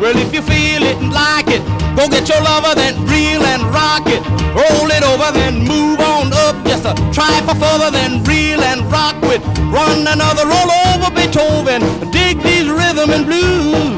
[SPEAKER 16] Well, if you feel it and like it, go get your lover, then reel and rock it. Roll it over, then move on up. Just a try for further, then reel and rock with. Run another roll over Beethoven. Dig these rhythm and blues.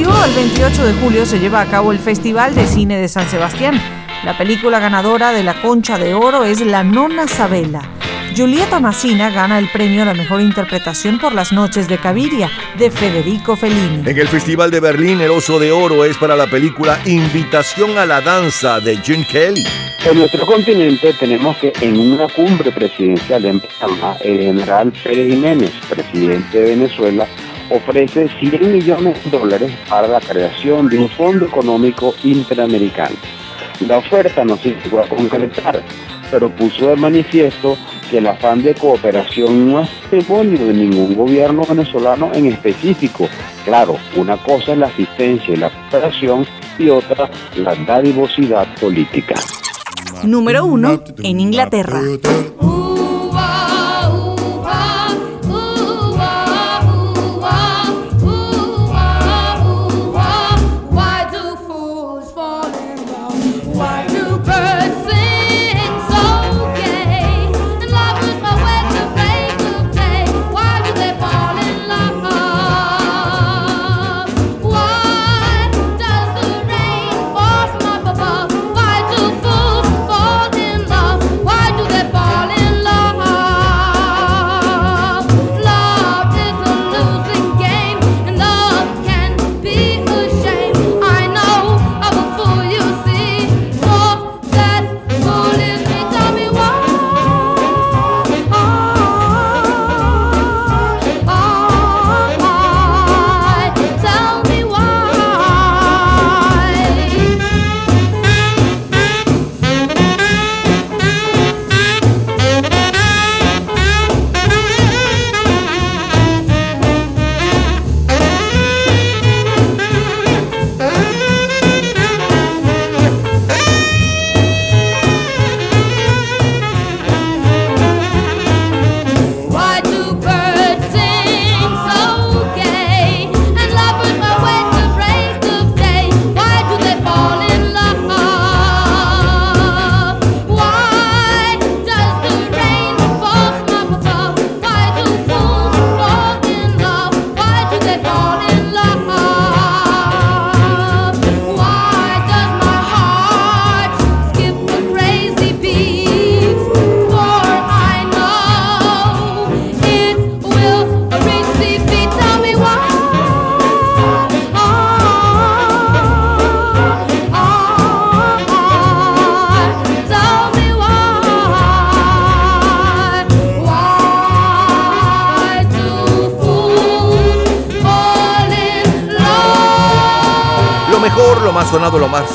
[SPEAKER 5] Del 21 al 28 de julio se lleva a cabo el Festival de Cine de San Sebastián. La película ganadora de la Concha de Oro es La Nona Sabela. Julieta Massina gana el premio a la mejor interpretación por Las Noches de Caviria, de Federico Fellini.
[SPEAKER 2] En el Festival de Berlín, el Oso de Oro es para la película Invitación a la Danza de Jim Kelly.
[SPEAKER 24] En nuestro continente tenemos que en una cumbre presidencial en Panamá, el general Pérez Jiménez, presidente de Venezuela, ofrece 100 millones de dólares para la creación de un fondo económico interamericano. La oferta no se llegó a concretar, pero puso de manifiesto que el afán de cooperación no es testimonio de ningún gobierno venezolano en específico. Claro, una cosa es la asistencia y la cooperación y otra la dadivosidad política.
[SPEAKER 7] Número 1 en Inglaterra.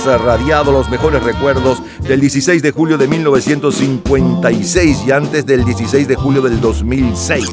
[SPEAKER 2] Radiado, los mejores recuerdos del 16 de julio de 1956 y antes del 16 de julio del 2006.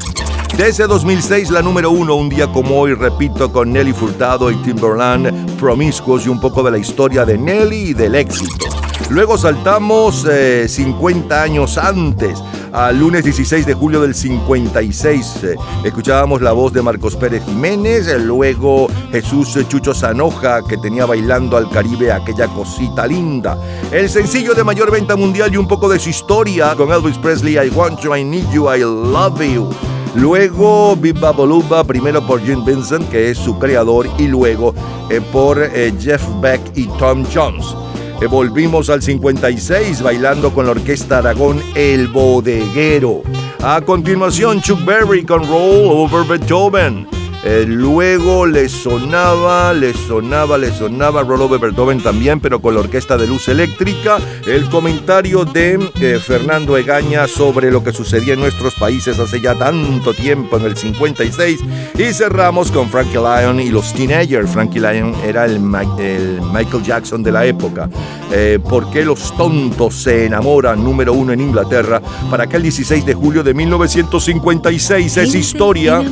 [SPEAKER 2] De ese 2006, la número uno, un día como hoy, repito, con Nelly Furtado y Timberland, Promiscuous y un poco de la historia de Nelly y del éxito. Luego saltamos eh, 50 años antes, al lunes 16 de julio del 56. eh, escuchábamos la voz de Marcos Pérez Jiménez, eh, luego Jesús Chucho Zanoja, que tenía bailando al Caribe aquella cosita linda. El sencillo de mayor venta mundial y un poco de su historia con Elvis Presley, I Want You, I Need You, I Love You. Luego Viva Boluba, primero por Jim Vincent, que es su creador, y luego eh, por Jeff Beck y Tom Jones. Eh, volvimos al 56 bailando con la orquesta Aragón El Bodeguero. A continuación Chuck Berry con Roll Over Beethoven. Eh, luego le sonaba, le sonaba, le sonaba Roll Over Beethoven también, pero con la orquesta de luz eléctrica. El comentario de eh, Fernando Egaña sobre lo que sucedía en nuestros países hace ya tanto tiempo, en el 56. Y cerramos con Frankie Lyon y los Teenagers. Frankie Lyon era el, Michael Jackson de la época. Eh, ¿Por qué los tontos se enamoran? Número uno en Inglaterra para aquel 16 de julio de 1956. Es historia.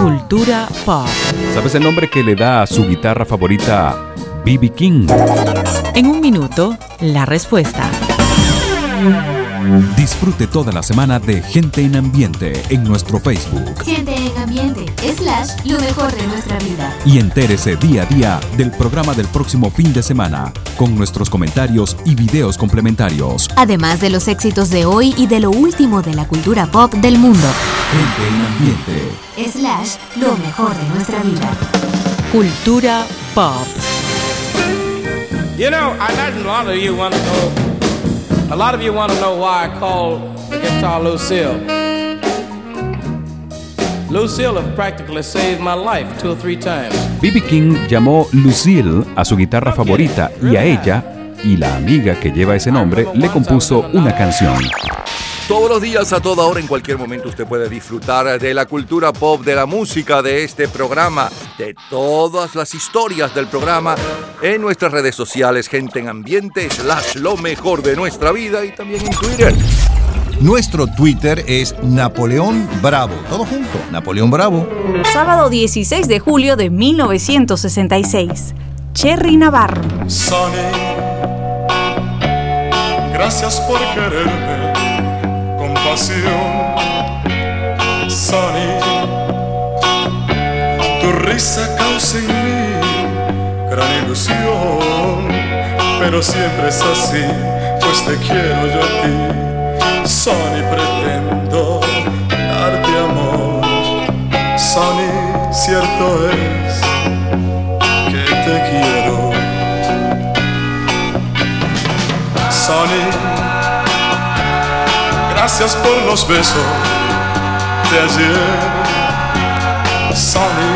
[SPEAKER 33] Cultura pop.
[SPEAKER 6] ¿Sabes el nombre que le da a su guitarra favorita B.B. King?
[SPEAKER 33] En un minuto, la respuesta.
[SPEAKER 6] Disfrute toda la semana de Gente en Ambiente en nuestro Facebook
[SPEAKER 34] Gente en ambiente, slash, lo mejor de nuestra vida.
[SPEAKER 6] y entérese día a día del programa del próximo fin de semana con nuestros comentarios y videos complementarios.
[SPEAKER 34] Además de los éxitos de hoy y de lo último de la cultura pop del mundo.
[SPEAKER 6] Gente en Ambiente.
[SPEAKER 34] Slash, lo mejor de nuestra vida.
[SPEAKER 1] Cultura pop.
[SPEAKER 35] You know, I imagine a lot of you want to know. A lot of you want to know why I call the guitar Lucille. Lucille have practically saved my life two or three times.
[SPEAKER 6] B.B. King llamó Lucille a su guitarra favorita y a ella y la amiga que lleva ese nombre le compuso una canción.
[SPEAKER 2] Todos los días, a toda hora, en cualquier momento, usted puede disfrutar de la cultura pop, de la música, de este programa, de todas las historias del programa en nuestras redes sociales, gente en ambiente, slash lo mejor de nuestra vida y también en Twitter.
[SPEAKER 11] Nuestro Twitter es Napoleón Bravo. Todo junto, Napoleón Bravo.
[SPEAKER 5] Sábado 16 de julio de 1966. Cherry Navarro.
[SPEAKER 36] Sonny, gracias por quererme con pasión. Sonny, tu risa causa en mí gran ilusión, pero siempre es así, pues te quiero yo a ti. Sonny, pretendo darte amor. Sonny, cierto es que te quiero. Sonny, gracias por los besos de ayer. Sonny,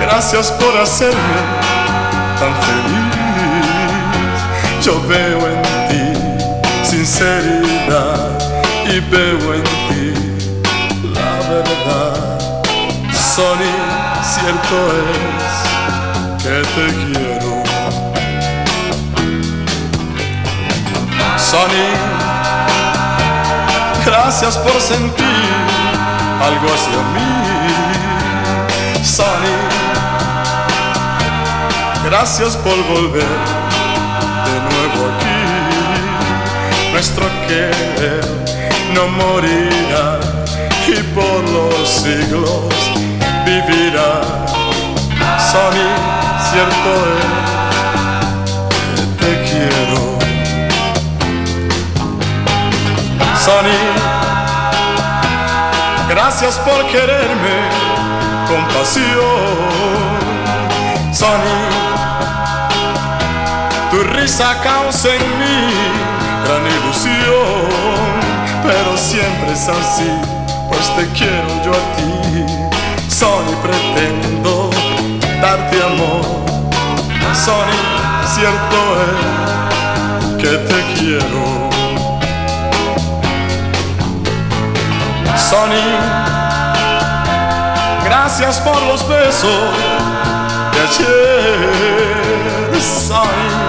[SPEAKER 36] gracias por hacerme tan feliz. Yo veo en sinceridad y veo en ti la verdad. Sonny, cierto es que te quiero. Sonny, gracias por sentir algo hacia mí. Sonny, gracias por volver de nuevo aquí. Nuestro querer no morirá y por los siglos vivirá. Sonny, cierto es que te quiero. Sonny, gracias por quererme con pasión. Sonny, tu risa causa en mí gran ilusión, pero siempre es así, pues te quiero yo a ti. Sonny, pretendo darte amor. Sonny, cierto es que te quiero. Sonny, gracias por los besos de ayer. Sonny,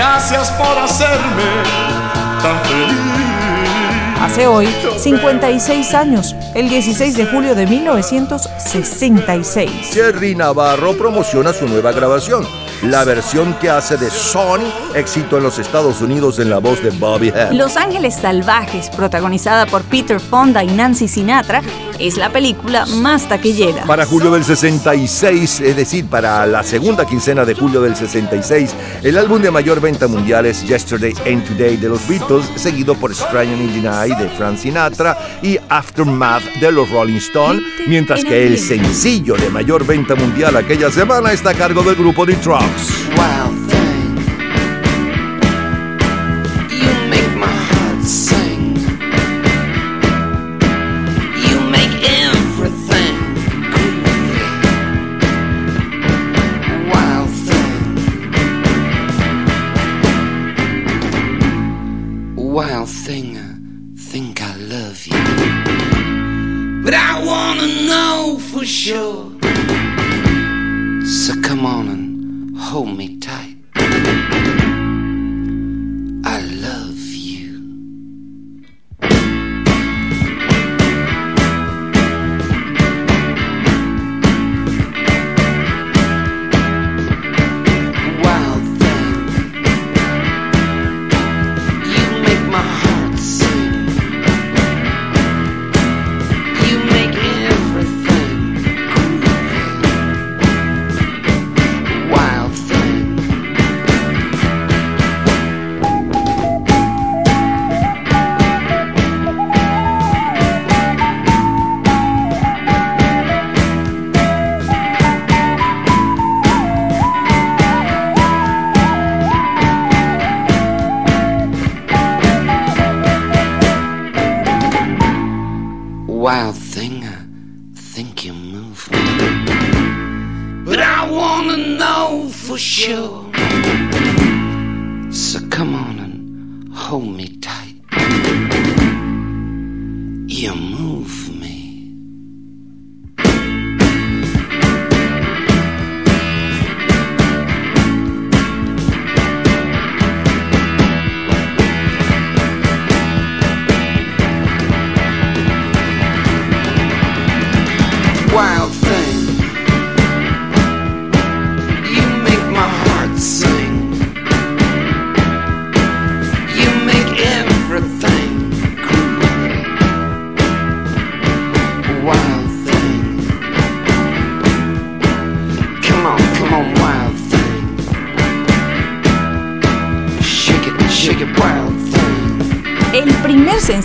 [SPEAKER 36] gracias por hacerme tan feliz.
[SPEAKER 31] Hace hoy 56 años, el 16 de julio de 1966.
[SPEAKER 2] Jerry Navarro promociona su nueva grabación, la versión que hace de Sony, éxito en los Estados Unidos en la voz de Bobby Head.
[SPEAKER 5] Los Ángeles Salvajes, protagonizada por Peter Fonda y Nancy Sinatra, es la película más taquillera.
[SPEAKER 2] Para julio del 66, es decir, para la segunda quincena de julio del 66, el álbum de mayor venta mundial es Yesterday and Today de los Beatles, seguido por Strangling in the Night de Frank Sinatra y Aftermath de los Rolling Stones, mientras que el sencillo de mayor venta mundial aquella semana está a cargo del grupo The Trucks.
[SPEAKER 37] Wow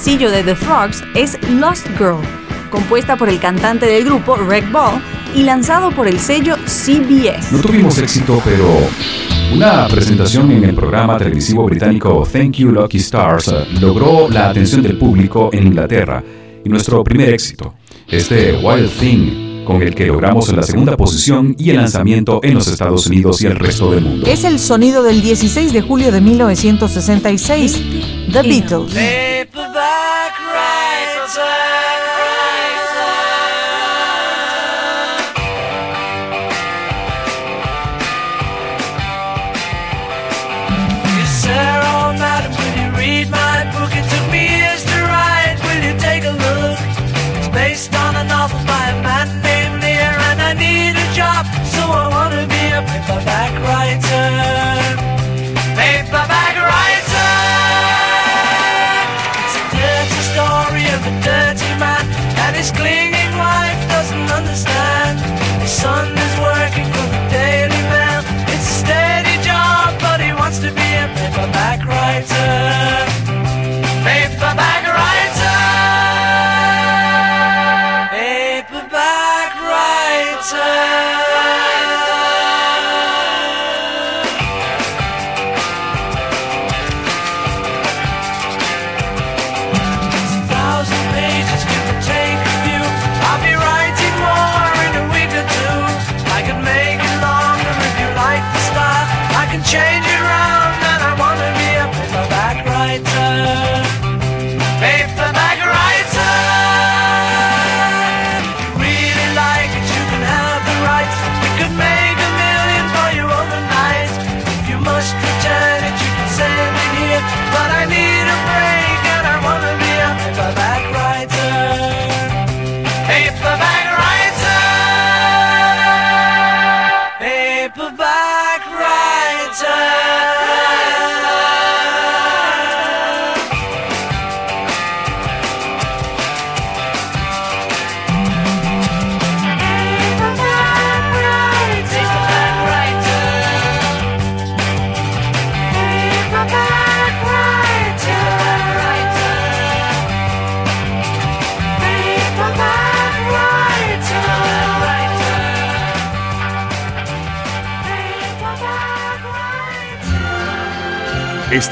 [SPEAKER 5] sencillo de The Frogs es Lost Girl, compuesta por el cantante del grupo Reg Ball y lanzado por el sello CBS.
[SPEAKER 6] No tuvimos éxito, pero una presentación en el programa televisivo británico Thank You Lucky Stars eh, logró la atención del público en Inglaterra y nuestro primer éxito, este Wild Thing, con el que logramos la segunda posición y el lanzamiento en los Estados Unidos y el resto del mundo.
[SPEAKER 31] Es el sonido del 16 de julio de 1966, The Beatles.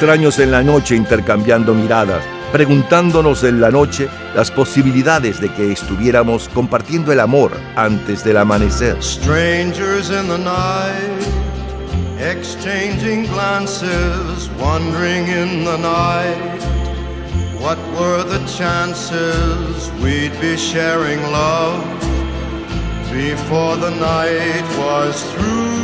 [SPEAKER 2] Extraños en la noche intercambiando miradas, preguntándonos en la noche las posibilidades de que estuviéramos compartiendo el amor antes del amanecer.
[SPEAKER 38] Strangers in the night, exchanging glances, wandering in the night. What were the chances we'd be sharing love before the night was through?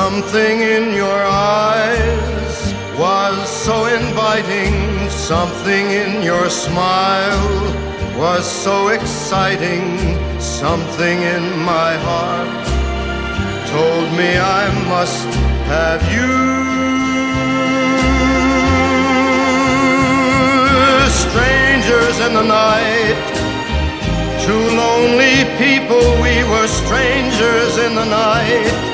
[SPEAKER 38] Something in your eyes was so inviting, something in your smile was so exciting, something in my heart told me I must have you. Strangers in the night, two lonely people, we were strangers in the night.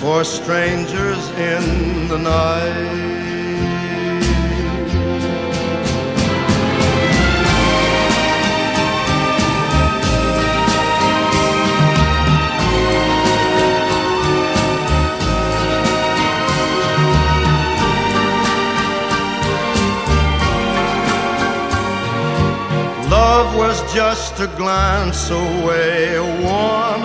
[SPEAKER 38] for strangers in the night. Love was just a glance away, a warm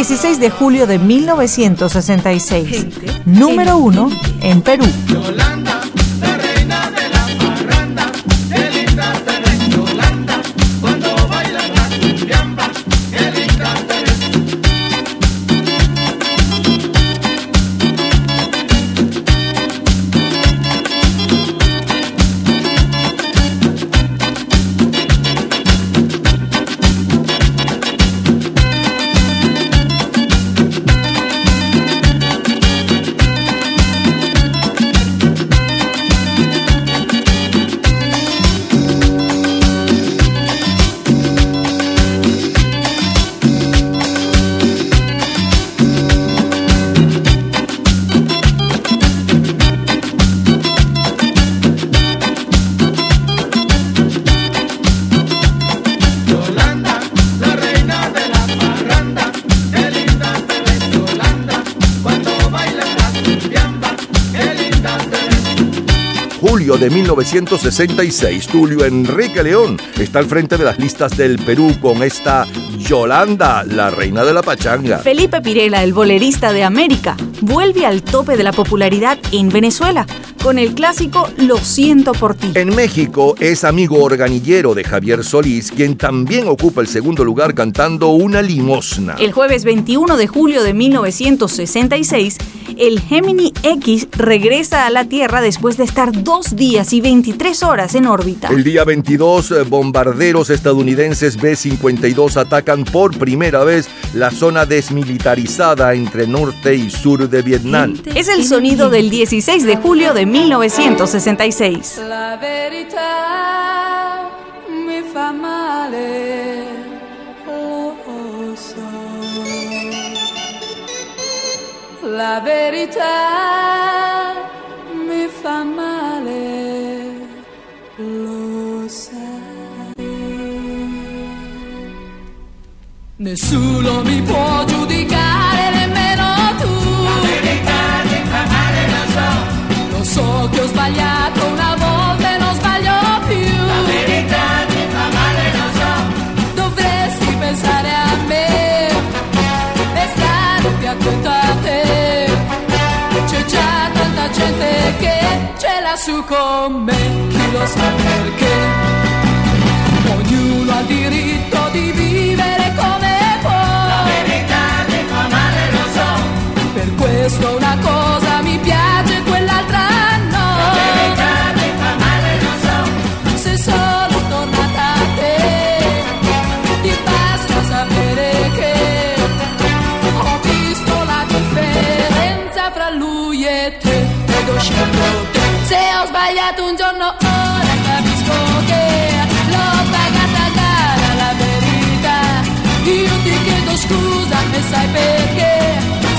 [SPEAKER 39] 16 de julio de 1966. Número 1 en Perú.
[SPEAKER 2] 1966, Tulio Enrique León está al frente de las listas del Perú con esta Yolanda, la reina de la pachanga.
[SPEAKER 5] Felipe Pirela, el bolerista de América, vuelve al tope de la popularidad en Venezuela con el clásico Lo siento por ti.
[SPEAKER 2] En México es amigo organillero de Javier Solís, quien también ocupa el segundo lugar cantando Una limosna.
[SPEAKER 5] El jueves 21 de julio de 1966, el Gemini X regresa a la Tierra después de estar dos días y 23 horas en órbita.
[SPEAKER 2] El día 22, eh, bombarderos estadounidenses B-52 atacan por primera vez la zona desmilitarizada entre norte y sur de Vietnam.
[SPEAKER 5] Es el sonido del 16 de julio de 1966.
[SPEAKER 40] La La verità mi fa male, lo sai. Nessuno mi può giudicare, nemmeno tu. La verità mi fa male, lo so. Lo so che ho sbagliato una volta e non sbaglio più. La verità mi fa male, lo so. Dovresti pensare a me e stare più attento a. C'è già tanta gente che ce l'ha su con me, chi lo sa perché. Ognuno ha il diritto di vivere come può. La verità mi fa male, lo so. Per questo una cosa Scelto te. Se ho sbagliato un giorno, ora capisco che l'ho pagata cara la verità. Io ti chiedo scusa e sai perché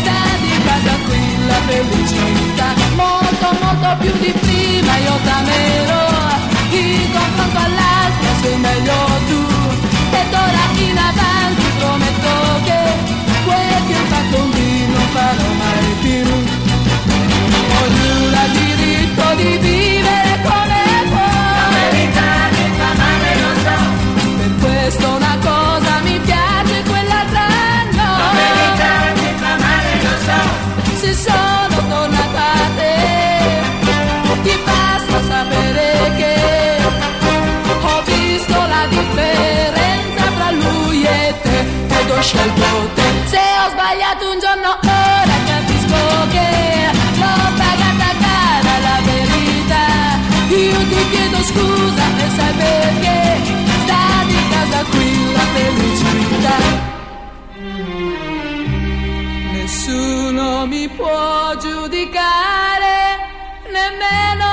[SPEAKER 40] sta di casa qui la felicità. Molto, molto più di prima io t'amerò. In confronto all'altra sei meglio tu. E d'ora in avanti prometto che quel che ho fatto un non farò mai più ognuno ha diritto di vivere come può. La verità mi fa male, lo so. Per questo una cosa mi piace, quell'altra no. La verità mi fa male, lo so. Se sono tornata a te,
[SPEAKER 20] ti basta sapere che ho visto la differenza tra lui e te. Ed ho scelto te. Se ho sbagliato un giorno, ora. Io ti chiedo scusa e sai perché? Sta di casa qui la felicità. Nessuno mi può giudicare Nemmeno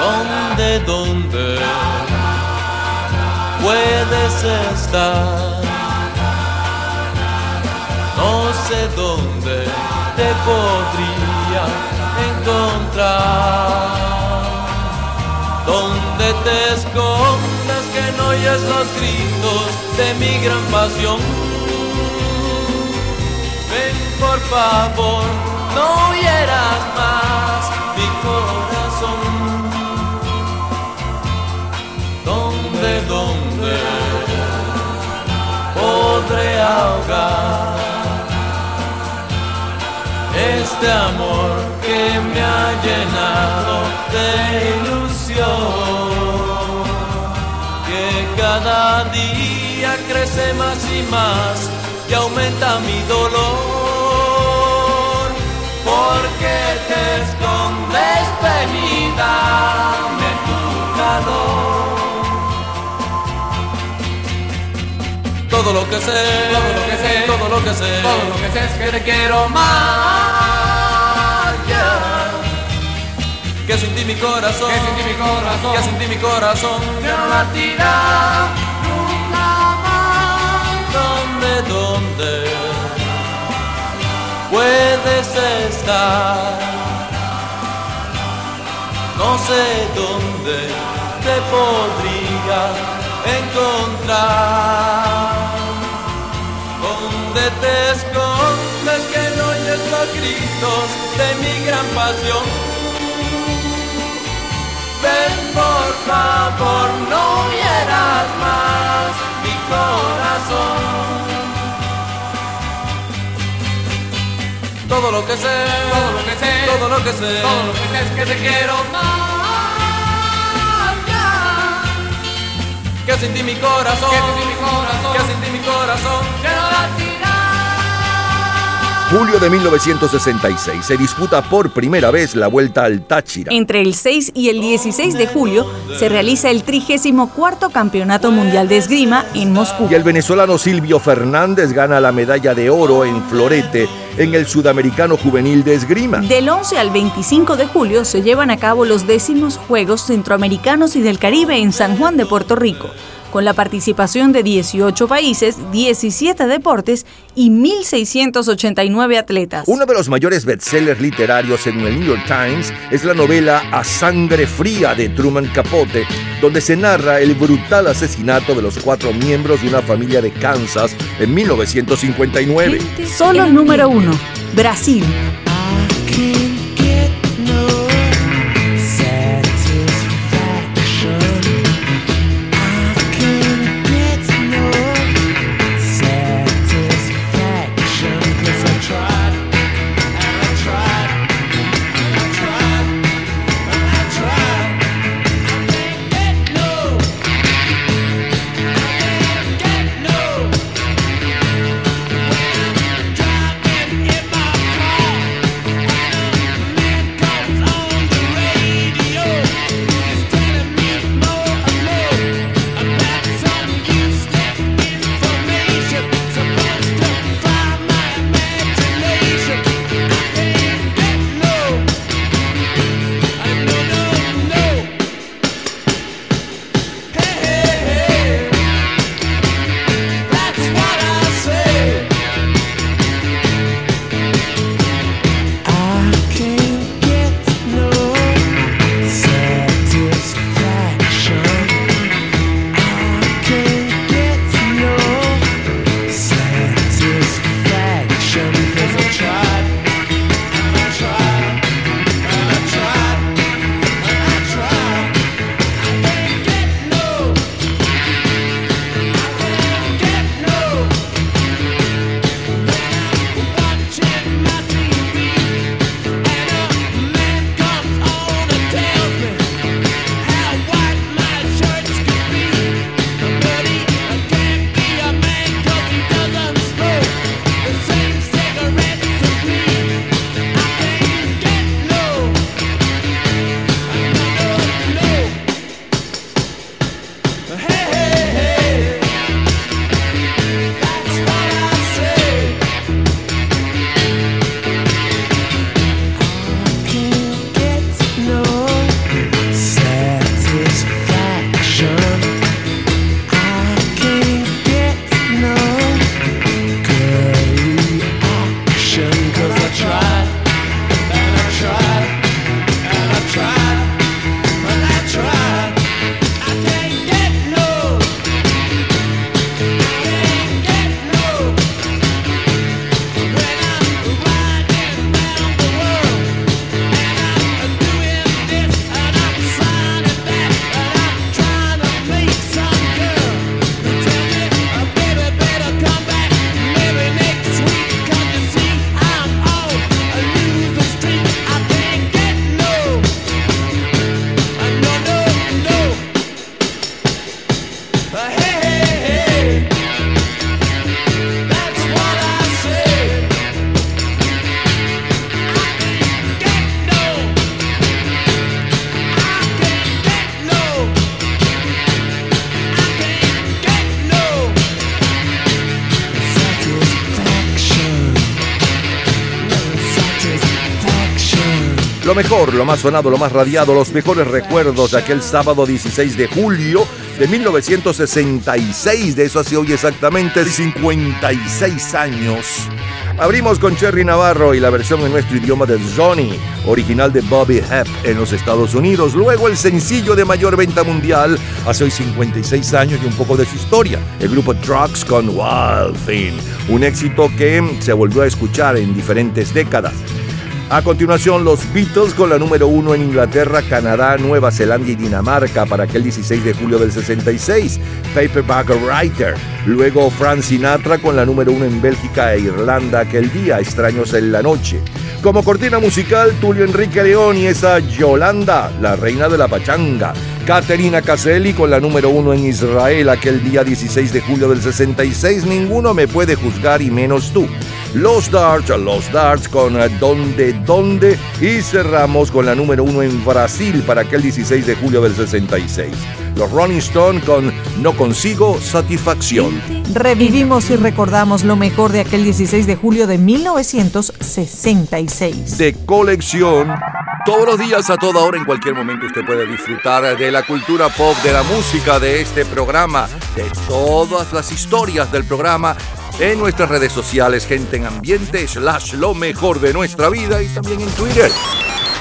[SPEAKER 14] ¿Dónde, dónde puedes estar? Sé dónde te podría encontrar. ¿Dónde te escondes que no oyes los gritos de mi gran pasión? Ven por favor, no hieras más mi corazón. ¿Dónde, dónde podré ahogar este amor que me ha llenado de ilusión? Que cada día crece más y más y aumenta mi dolor. Porque te escondes, ven y dame tu. Todo lo que sé, todo lo que sé, todo lo que sé, todo lo que sé es que te quiero más. Que sin ti mi corazón, que sin ti mi corazón, que sin ti mi corazón ya no latirá nunca más. ¿Dónde, dónde puedes estar? No sé dónde te podría encontrar. ¿Dónde te escondes que no oyes los gritos de mi gran pasión? Ven por favor, no hieras más mi corazón. Todo lo que sé, todo lo que sé, todo lo que sé, todo lo que sé es que te quiero más. Que sin ti mi corazón, que sin ti mi corazón, que sin ti mi corazón, que no.
[SPEAKER 2] Julio de 1966 se disputa por primera vez la Vuelta al Táchira.
[SPEAKER 5] Entre el 6 y el 16 de julio se realiza el 34 Campeonato Mundial de Esgrima en Moscú.
[SPEAKER 2] Y el venezolano Silvio Fernández gana la medalla de oro en florete en el Sudamericano Juvenil de Esgrima.
[SPEAKER 5] Del 11 al 25 de julio se llevan a cabo los décimos Juegos Centroamericanos y del Caribe en San Juan de Puerto Rico, con la participación de 18 países, 17 deportes y 1.689 atletas.
[SPEAKER 2] Uno de los mayores bestsellers literarios en el New York Times es la novela A Sangre Fría de Truman Capote, donde se narra el brutal asesinato de los cuatro miembros de una familia de Kansas en 1959.
[SPEAKER 5] Solo número uno, Brasil.
[SPEAKER 2] Mejor, lo más sonado, lo más radiado, los mejores recuerdos de aquel sábado 16 de julio de 1966. De eso hace hoy exactamente 56 años. Abrimos con Cherry Navarro y la versión en nuestro idioma de Johnny, original de Bobby Hebb en los Estados Unidos. Luego el sencillo de mayor venta mundial hace hoy 56 años y un poco de su historia. El grupo Trucks con Wild Thing, un éxito que se volvió a escuchar en diferentes décadas. A continuación, los Beatles con la número uno en Inglaterra, Canadá, Nueva Zelanda y Dinamarca para aquel 16 de julio del 66, Paperback Writer. Luego, Frank Sinatra con la número uno en Bélgica e Irlanda aquel día, Extraños en la Noche. Como cortina musical, Tulio Enrique León y esa Yolanda, la reina de la pachanga. Caterina Caselli con la número uno en Israel aquel día 16 de julio del 66, ninguno me puede juzgar y menos tú. Los Darts, Los Darts con eh, Donde, Donde y cerramos con la número uno en Brasil para aquel 16 de julio del 66. Los Rolling Stone con No consigo satisfacción.
[SPEAKER 31] Revivimos y recordamos lo mejor de aquel 16 de julio de 1966.
[SPEAKER 2] De colección. Todos los días, a toda hora, en cualquier momento, usted puede disfrutar de la cultura pop, de la música, de este programa, de todas las historias del programa en nuestras redes sociales, gente en ambiente, slash lo mejor de nuestra vida y también en Twitter.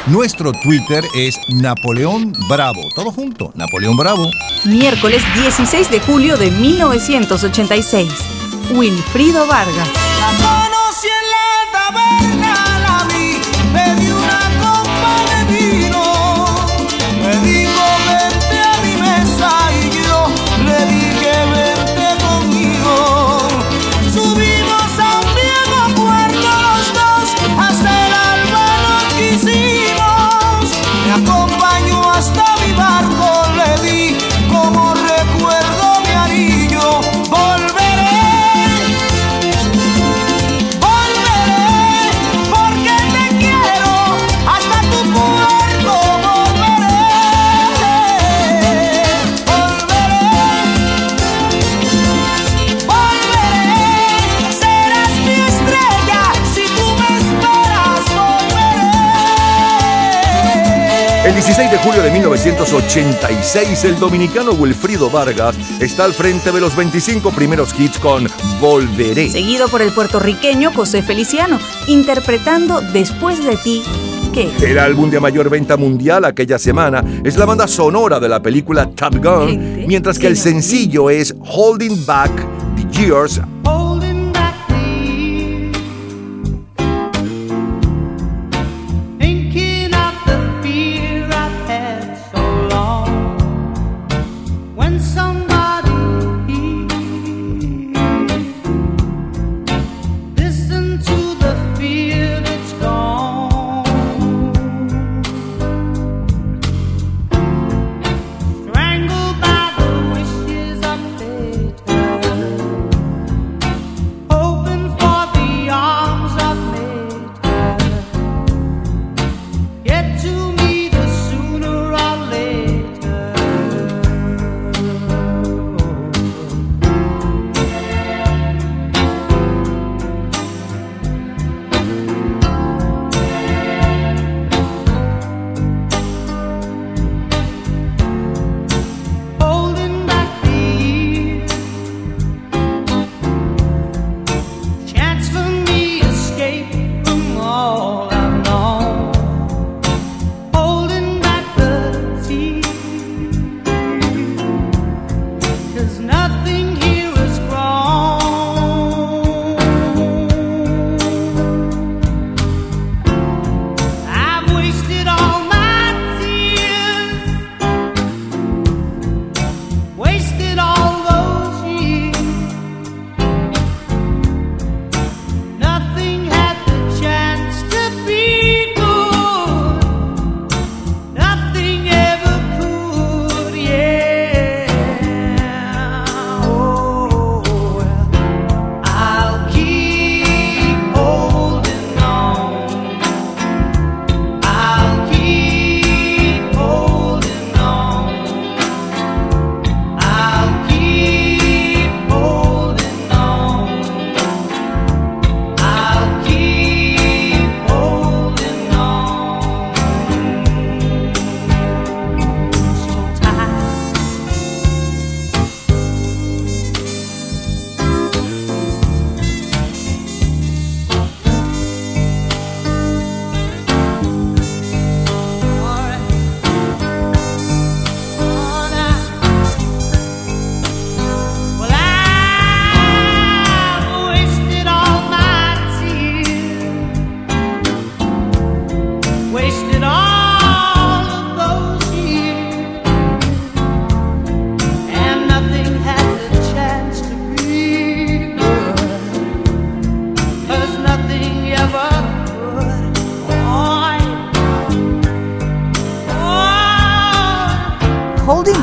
[SPEAKER 11] Nuestro Twitter es Napoleón Bravo. Todo junto, Napoleón Bravo.
[SPEAKER 5] Miércoles 16 de julio de 1986. Wilfrido Vargas.
[SPEAKER 32] La conocí en la taberna,
[SPEAKER 2] julio de 1986, el dominicano Wilfrido Vargas está al frente de los 25 primeros hits con Volveré.
[SPEAKER 5] Seguido por el puertorriqueño José Feliciano, interpretando Después de ti, ¿qué?
[SPEAKER 2] El álbum de mayor venta mundial aquella semana es la banda sonora de la película Top Gun, mientras que el sencillo es Holding Back the Years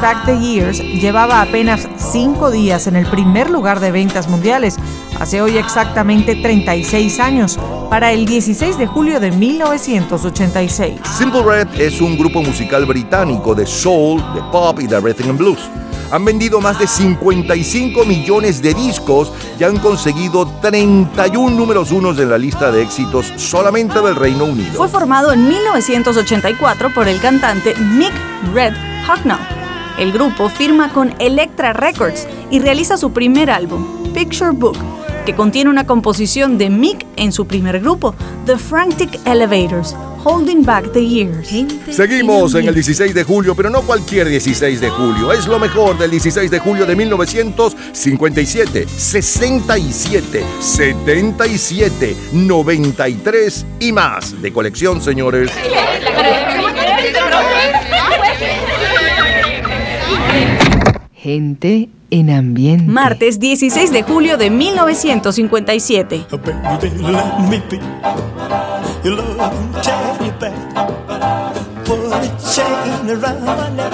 [SPEAKER 32] Back the Years
[SPEAKER 41] llevaba apenas cinco días en el primer lugar de ventas mundiales, hace hoy exactamente 36 años, para el 16 de julio de 1986.
[SPEAKER 2] Simple Red es un grupo musical británico de soul, de pop y de rhythm and blues. Han vendido más de 55 millones de discos y han conseguido 31 números unos en la lista de éxitos solamente del Reino Unido.
[SPEAKER 5] Fue formado en 1984 por el cantante Mick Red Hucknall. El grupo firma con Elektra Records y realiza su primer álbum, Picture Book, que contiene una composición de Mick en su primer grupo, The Frantic Elevators, Holding Back the Years.
[SPEAKER 2] Seguimos en el 16 de julio, pero no cualquier 16 de julio. Es lo mejor del 16 de julio de 1957, 67, 77, 93 y más. De colección, señores.
[SPEAKER 1] Gente en ambiente.
[SPEAKER 5] Martes 16 de julio de 1957.
[SPEAKER 28] Baby, let me be your loving teddy bear. Put a chain around my neck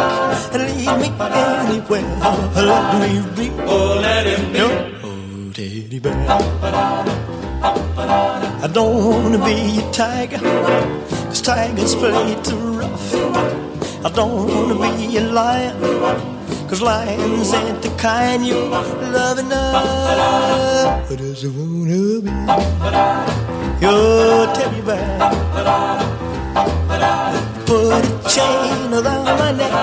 [SPEAKER 28] and lead me anywhere. Let me be. Oh, let him be. Your teddy bear. I don't wanna be a tiger, cause tigers play too rough. I don't wanna be a lion, cause lions ain't the kind you love enough. I just wanna be your teddy bear. Put a chain around my neck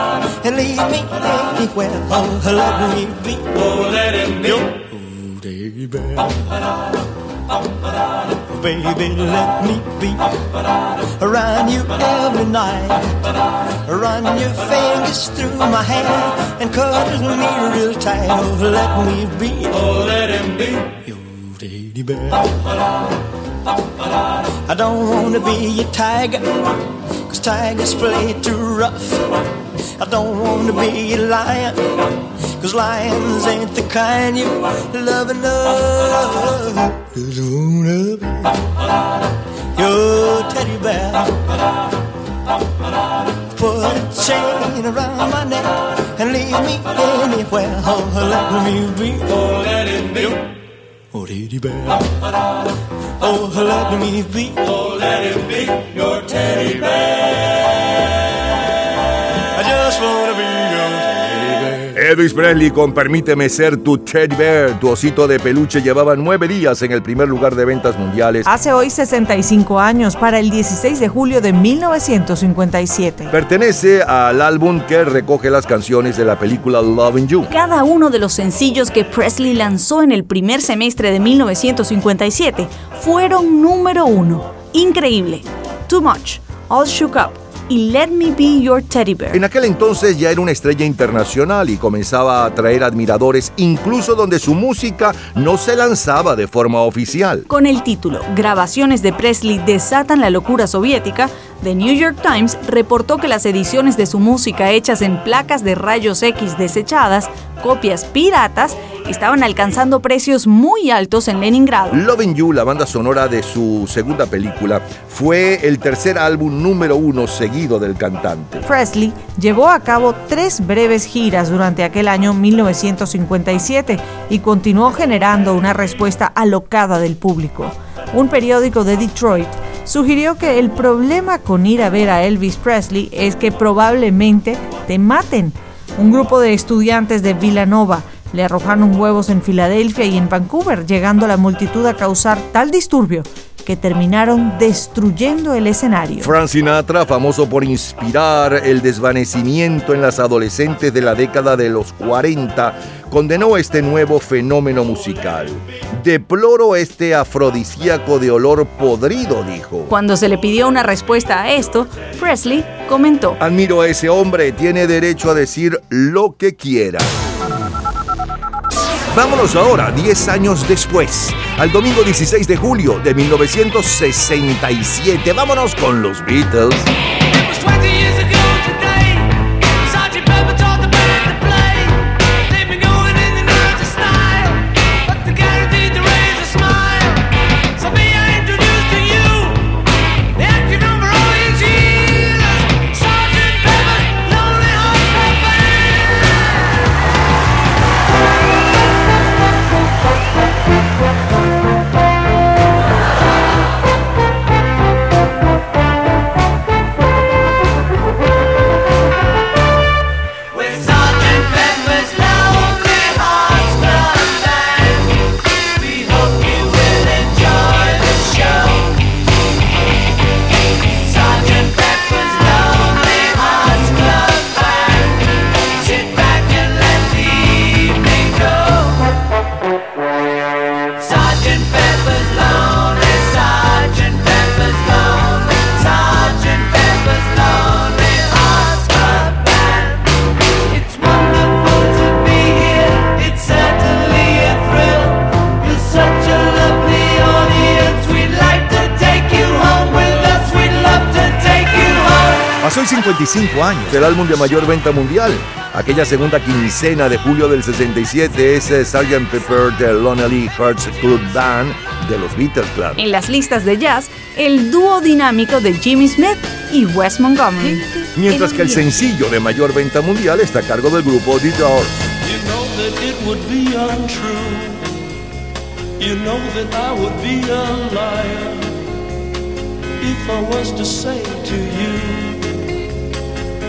[SPEAKER 28] and leave me anywhere. Oh, let me be. Oh, let him be. Your teddy bear. Baby, let me be around you every night. Run your fingers through my hair and cuddle me real tight. Oh, let me be. Oh, let him be your teddy bear. I don't wanna be a tiger, cause tigers play too rough. I don't wanna be a lion, cause lions ain't the kind you love enough. Just wanna be your teddy bear. Put a chain around my neck and leave me anywhere. Oh, let me be. Oh, let it be. Oh, teddy bear. Oh, let me be. Oh, let it be your teddy bear. I just wanna
[SPEAKER 2] Elvis Presley con Permíteme ser tu teddy bear, tu osito de peluche, llevaba nueve días en el primer lugar de ventas mundiales.
[SPEAKER 41] Hace hoy 65 años, para el 16 de julio de 1957.
[SPEAKER 2] Pertenece al álbum que recoge las canciones de la película Loving You.
[SPEAKER 5] Cada uno de los sencillos que Presley lanzó en el primer semestre de 1957 fueron número uno. Increíble. Too Much, All Shook Up y Let Me Be Your Teddy Bear.
[SPEAKER 2] En aquel entonces ya era una estrella internacional y comenzaba a atraer admiradores incluso donde su música no se lanzaba de forma oficial.
[SPEAKER 5] Con el título Grabaciones de Presley desatan la locura soviética, The New York Times reportó que las ediciones de su música hechas en placas de rayos X desechadas, copias piratas, estaban alcanzando precios muy altos en Leningrado.
[SPEAKER 2] Loving You, la banda sonora de su segunda película, fue el tercer álbum número uno seguido del cantante.
[SPEAKER 41] Presley llevó a cabo tres breves giras durante aquel año 1957 y continuó generando una respuesta alocada del público. Un periódico de Detroit sugirió que el problema con ir a ver a Elvis Presley es que probablemente te maten. Un grupo de estudiantes de Villanova le arrojaron huevos en Filadelfia y en Vancouver, llegando la multitud a causar tal disturbio que terminaron destruyendo el escenario.
[SPEAKER 2] Frank Sinatra, famoso por inspirar el desvanecimiento en las adolescentes de la década de los 40, condenó este nuevo fenómeno musical. Deploro este afrodisíaco de olor podrido, dijo.
[SPEAKER 5] Cuando se le pidió una respuesta a esto, Presley comentó,
[SPEAKER 2] Admiro a ese hombre, tiene derecho a decir lo que quiera. Vámonos ahora, 10 años después, al domingo 16 de julio de 1967. Vámonos con los Beatles.
[SPEAKER 11] 55 años.
[SPEAKER 2] El álbum de mayor venta mundial. Aquella segunda quincena de julio del 67 es Sgt. Pepper de Lonely Hearts Club Band de los Beatles, claro.
[SPEAKER 5] En las listas de jazz, el dúo dinámico de Jimmy Smith y Wes Montgomery.
[SPEAKER 2] Mientras que el sencillo de mayor venta mundial está a cargo del grupo The Doors.
[SPEAKER 14] You know that it would be untrue. You know that I would be a liar if I was to say to you,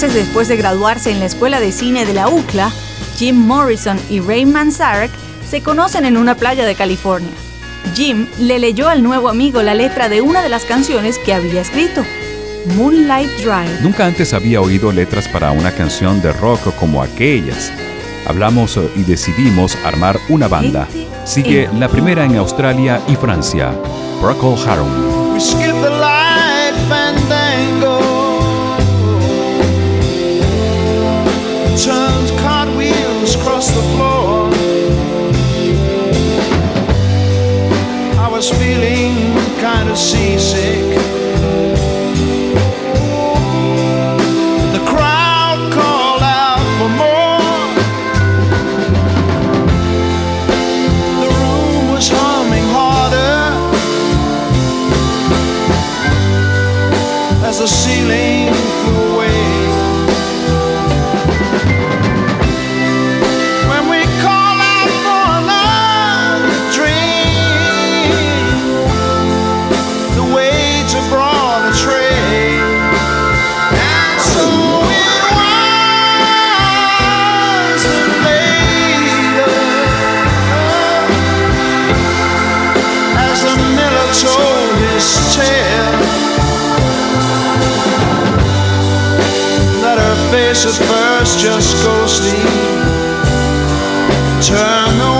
[SPEAKER 5] Meses después de graduarse en la escuela de cine de la UCLA, Jim Morrison y Ray Manzarek se conocen en una playa de California. Jim le leyó al nuevo amigo la letra de una de las canciones que había escrito, Moonlight Drive.
[SPEAKER 9] Nunca antes había oído letras para una canción de rock como aquellas. Hablamos eh, y decidimos armar una banda. Sigue la primera en Australia y Francia, Procol Harum.
[SPEAKER 42] At first, just
[SPEAKER 40] go sleep. Turn the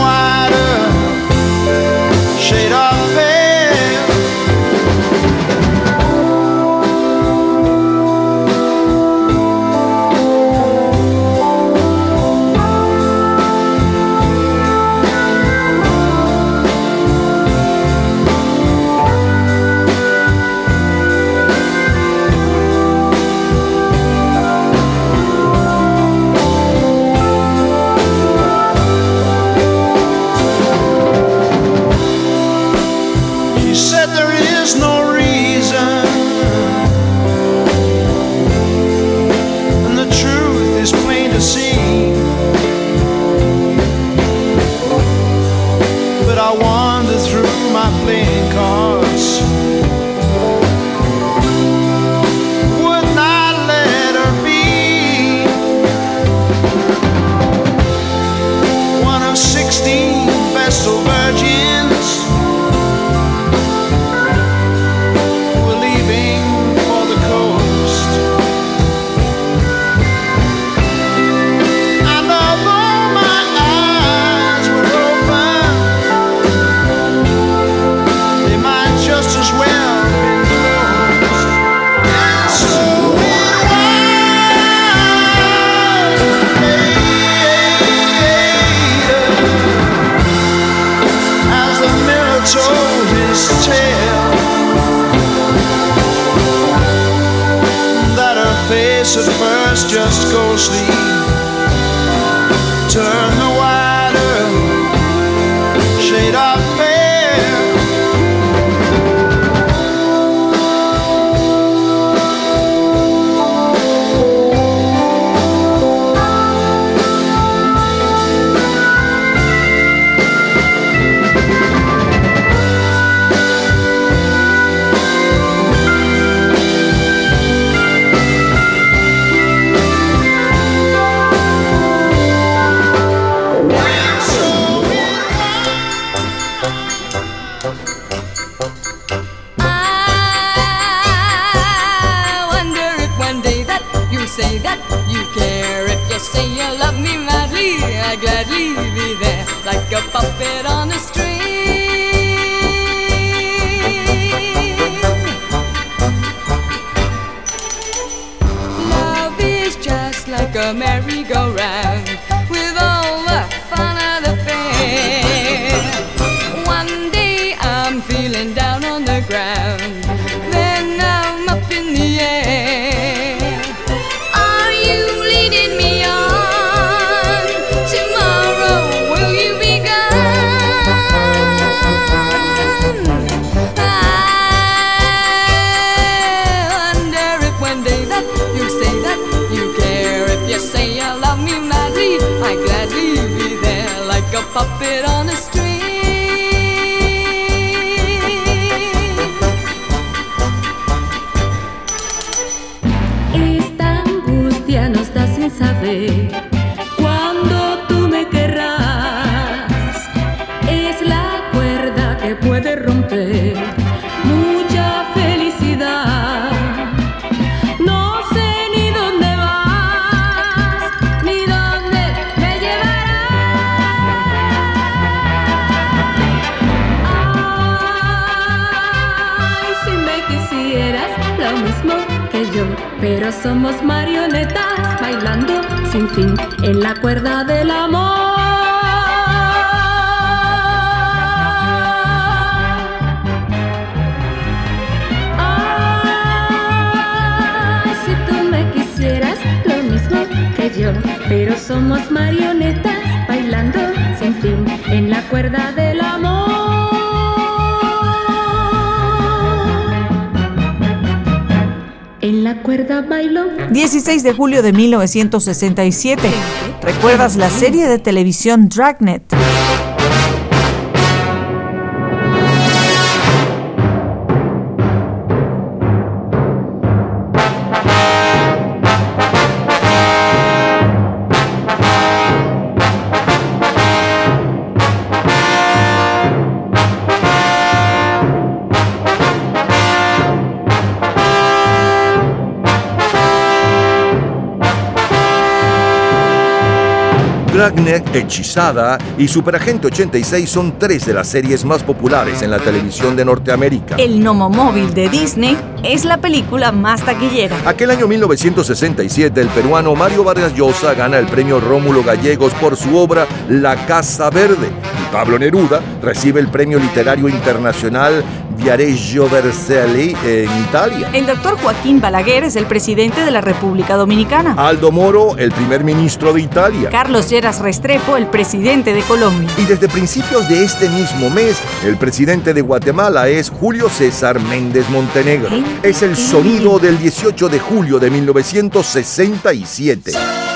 [SPEAKER 43] de 1967. ¿Recuerdas la serie de televisión Dragnet?
[SPEAKER 2] Dragnet, Hechizada y Superagente 86 son tres de las series más populares en la televisión de Norteamérica.
[SPEAKER 5] El Nomomóvil de Disney es la película más taquillera.
[SPEAKER 2] Aquel año 1967, el peruano Mario Vargas Llosa gana el premio Rómulo Gallegos por su obra La Casa Verde. Y Pablo Neruda recibe el premio literario internacional Viareggio Vercelli en Italia.
[SPEAKER 5] El doctor Joaquín Balaguer es el presidente de la República Dominicana.
[SPEAKER 2] Aldo Moro, el primer ministro de Italia.
[SPEAKER 5] Carlos Lleras Restrepo, el presidente de Colombia.
[SPEAKER 2] Y desde principios de este mismo mes, el presidente de Guatemala es Julio César Méndez Montenegro. Es el sonido del 18 de julio de 1967.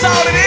[SPEAKER 20] That's all it is.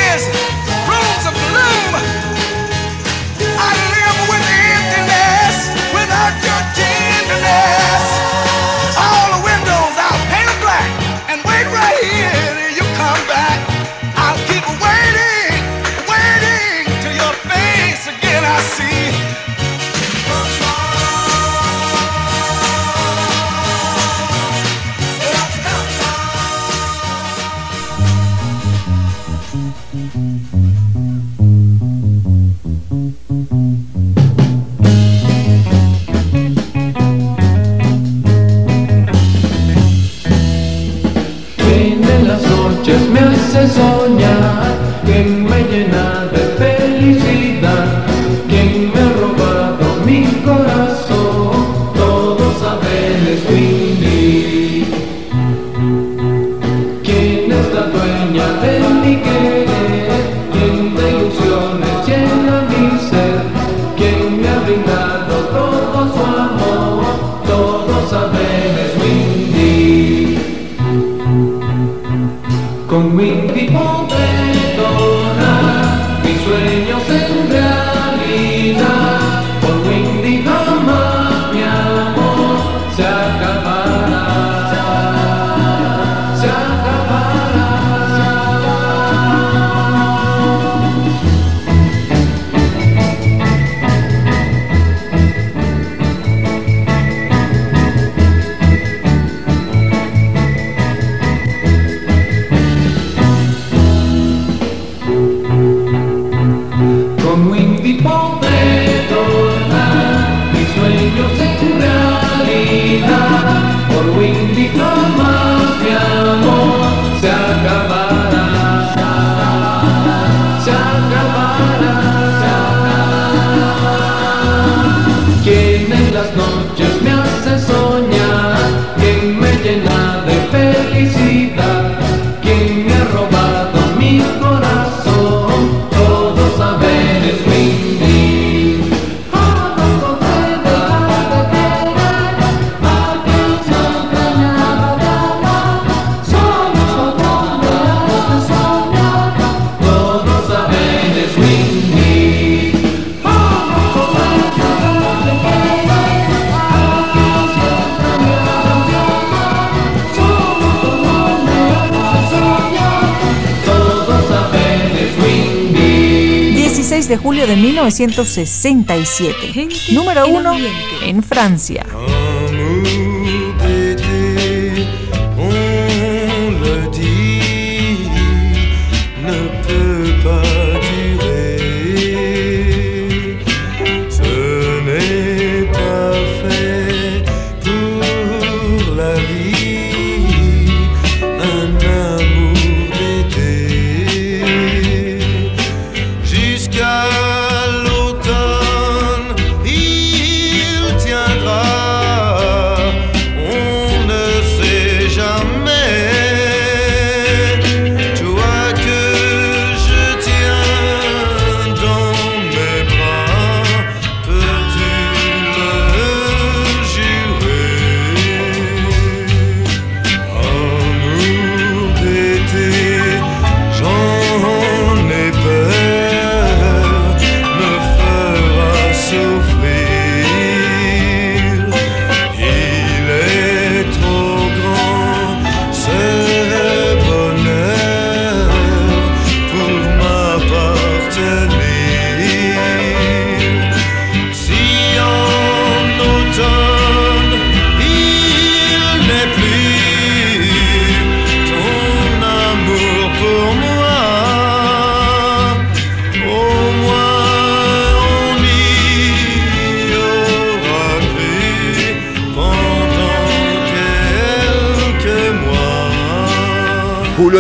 [SPEAKER 5] de
[SPEAKER 36] julio de 1967. Número
[SPEAKER 16] uno
[SPEAKER 36] en Francia.
[SPEAKER 2] Ah.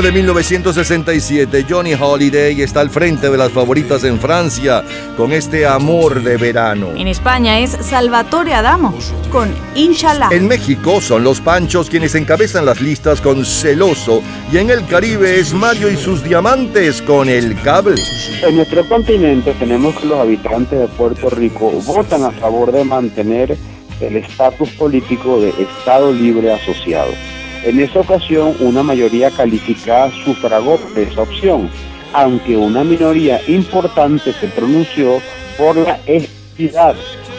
[SPEAKER 2] De 1967, Johnny Holiday está al frente de las favoritas en Francia con este amor de verano.
[SPEAKER 5] En España es Salvatore Adamo con Inshallah.
[SPEAKER 2] En México son los Panchos quienes encabezan las listas con Celoso y en el Caribe es Mario y sus diamantes con El Cable.
[SPEAKER 24] En nuestro continente tenemos que los habitantes de Puerto Rico votan a favor de mantener el estatus político de Estado Libre Asociado. En esa ocasión, una mayoría calificada sufragó esa opción, aunque una minoría importante se pronunció por la equidad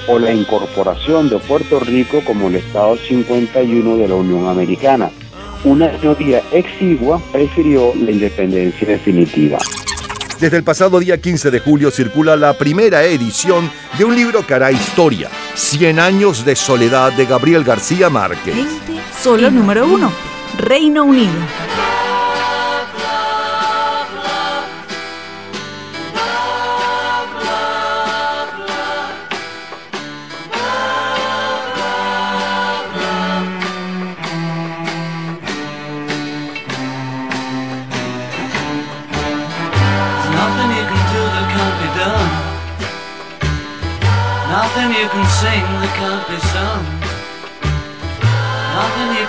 [SPEAKER 24] o la incorporación de Puerto Rico como el Estado 51 de la Unión Americana. Una minoría exigua prefirió la independencia definitiva.
[SPEAKER 2] Desde el pasado día 15 de julio circula la primera edición de un libro que hará historia, 100 años de soledad de Gabriel García Márquez.
[SPEAKER 5] Solo número uno, Reino Unido.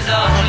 [SPEAKER 20] is a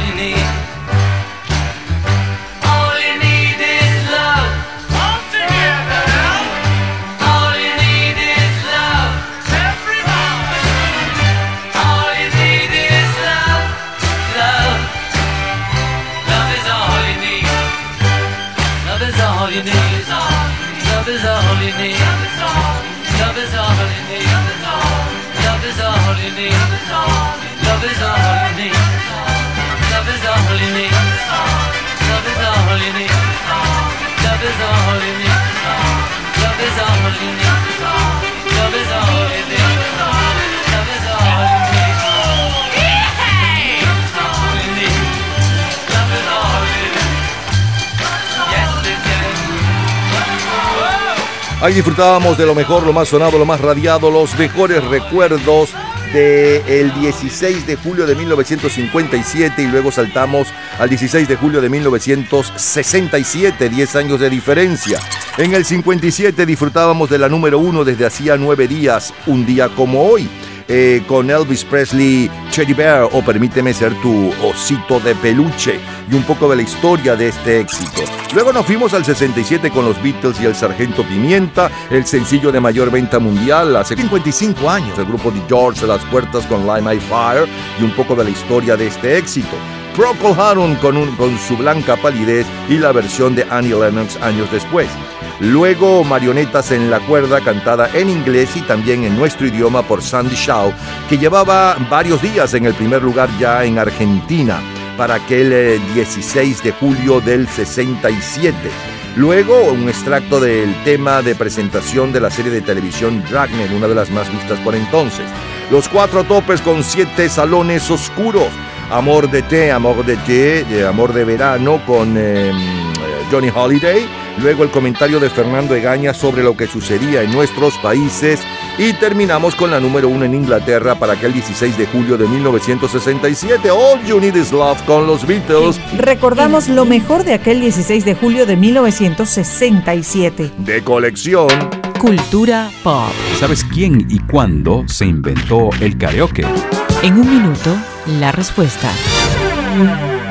[SPEAKER 2] Ahí disfrutábamos de lo mejor, lo más sonado, lo más radiado, los mejores recuerdos del 16 de julio de 1957 y luego saltamos al 16 de julio de 1967, 10 años de diferencia. En el 57 disfrutábamos de la número uno desde hacía nueve días, un día como hoy. Eh, con Elvis Presley, Cherry Bear o Permíteme ser tu osito de peluche y un poco de la historia de este éxito. Luego nos fuimos al 67 con los Beatles y el Sargento Pimienta, el sencillo de mayor venta mundial hace 55 años, el grupo de George las puertas con Lime My Fire y un poco de la historia de este éxito. Procol Harum con, con su blanca palidez y la versión de Annie Lennox años después. Luego Marionetas en la cuerda cantada en inglés y también en nuestro idioma por Sandy Shaw, que llevaba varios días en el primer lugar ya en Argentina para aquel eh, 16 de julio del 67. Luego, un extracto del tema de presentación de la serie de televisión Dragnet, una de las más vistas por entonces. Los cuatro topes con siete salones oscuros. Amor de té, amor de té, amor de verano con eh, Johnny Holiday. Luego el comentario de Fernando Egaña sobre lo que sucedía en nuestros países. Y terminamos con la número uno en Inglaterra para aquel 16 de julio de 1967. All You Need Is Love con los Beatles.
[SPEAKER 44] Recordamos lo mejor de aquel 16 de julio de 1967.
[SPEAKER 2] De colección.
[SPEAKER 45] Cultura pop.
[SPEAKER 6] ¿Sabes quién y cuándo se inventó el karaoke?
[SPEAKER 45] En un minuto, la respuesta.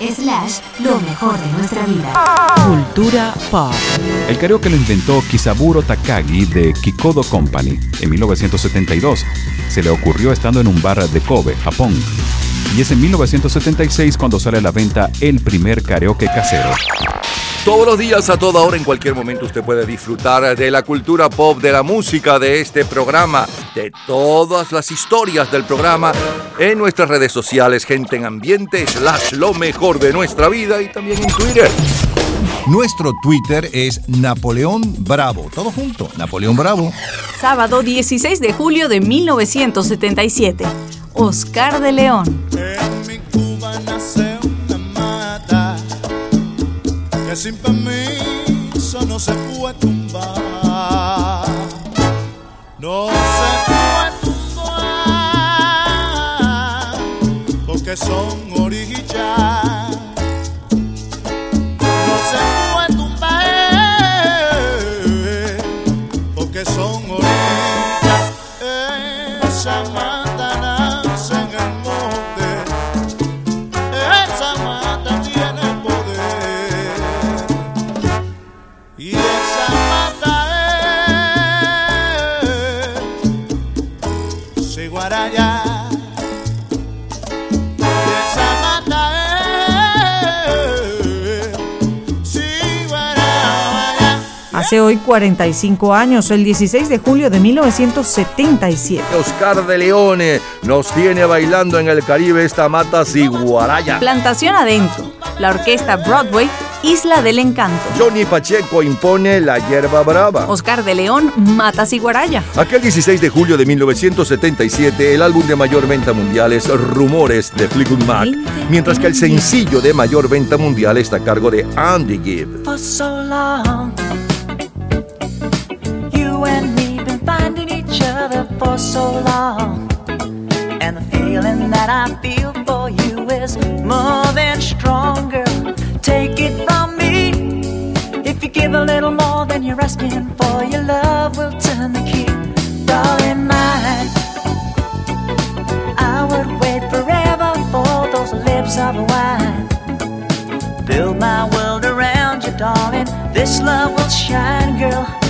[SPEAKER 46] Slash, lo mejor de nuestra vida.
[SPEAKER 45] Cultura pop.
[SPEAKER 6] El karaoke lo inventó Kisaburo Takagi de Kikodo Company en 1972. Se le ocurrió estando en un bar de Kobe, Japón. Y es en 1976 cuando sale a la venta el primer karaoke casero.
[SPEAKER 2] Todos los días, a toda hora, en cualquier momento, usted puede disfrutar de la cultura pop, de la música, de este programa, de todas las historias del programa en nuestras redes sociales, gente en ambiente, slash lo mejor de nuestra vida y también en Twitter.
[SPEAKER 47] Nuestro Twitter es Napoleón Bravo. Todo junto, Napoleón Bravo.
[SPEAKER 5] Sábado 16 de julio de 1977. Oscar de León.
[SPEAKER 9] nace una mata que sin permiso no se puede tumbar. No se puede tumbar porque son
[SPEAKER 44] Hace hoy 45 años, el 16 de julio de 1977.
[SPEAKER 2] Oscar de Leone nos tiene bailando en el Caribe esta mata ciguaraya.
[SPEAKER 5] Plantación Adentro. La orquesta Broadway, Isla del Encanto.
[SPEAKER 2] Johnny Pacheco impone la hierba brava.
[SPEAKER 5] Oscar de León, Mata Ciguaraya.
[SPEAKER 2] Aquel 16 de julio de 1977, el álbum de mayor venta mundial es Rumores de Fleetwood Mac, mientras que el sencillo de mayor venta mundial está a cargo de Andy Gibb.
[SPEAKER 28] for so long. You and me been finding each other for so long. And the feeling that I feel for you is more than stronger. Take it from me. If you give a little more than you're asking for, your love will turn the key. Darling, mine. I would wait forever for those lips of wine. Build my world around you, darling. This love will shine, girl.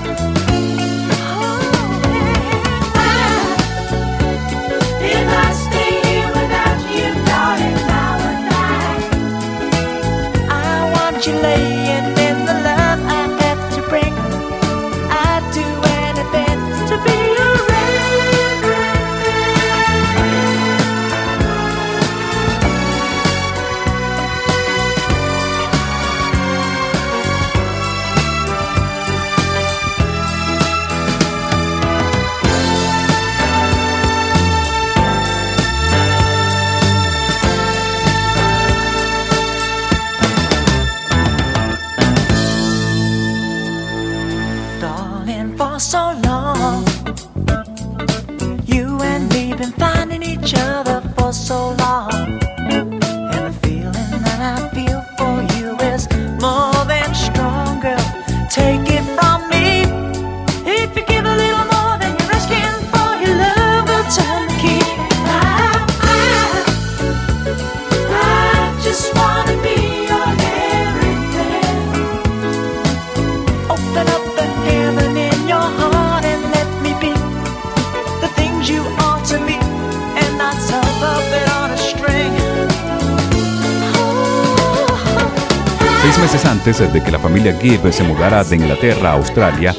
[SPEAKER 6] Gibb se mudara de Inglaterra a Australia,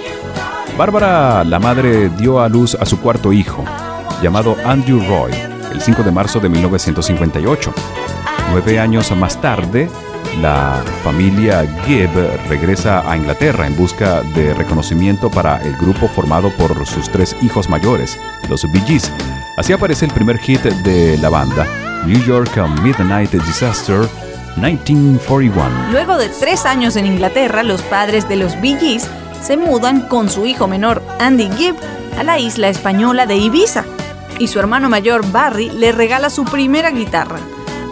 [SPEAKER 6] Bárbara, la madre, dio a luz a su cuarto hijo, llamado Andrew Roy, el 5 de marzo de 1958. Nueve años más tarde, la familia Gibb regresa a Inglaterra en busca de reconocimiento para el grupo formado por sus tres hijos mayores, los Bee Gees. Así aparece el primer hit de la banda, New York Midnight Disaster 1941.
[SPEAKER 5] Luego de tres años en Inglaterra, los padres de los Bee Gees se mudan con su hijo menor, Andy Gibb, a la isla española de Ibiza. Y su hermano mayor, Barry, le regala su primera guitarra.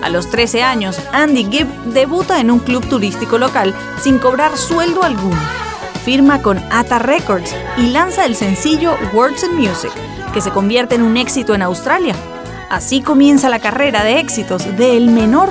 [SPEAKER 5] A los 13 años, Andy Gibb debuta en un club turístico local sin cobrar sueldo alguno. Firma con Ata Records y lanza el sencillo Words and Music, que se convierte en un éxito en Australia. Así comienza la carrera de éxitos del menor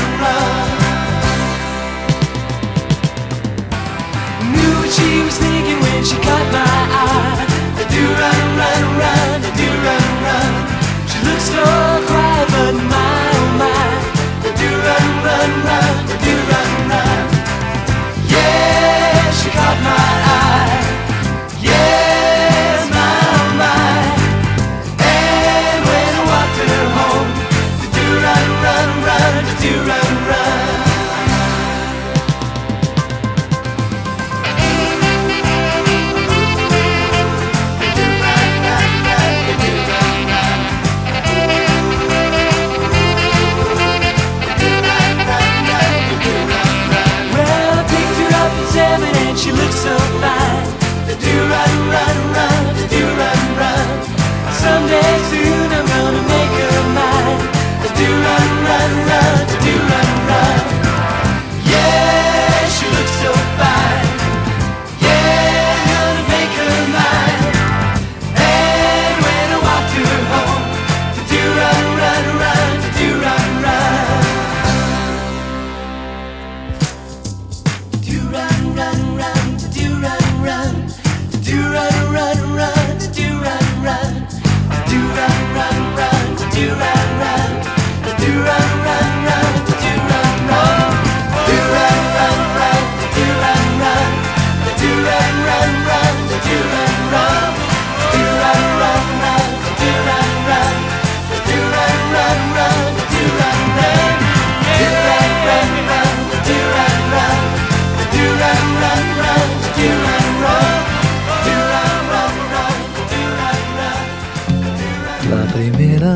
[SPEAKER 28] when she caught my eye. The do run, run, run, the do run, run. She looks so quiet, but my.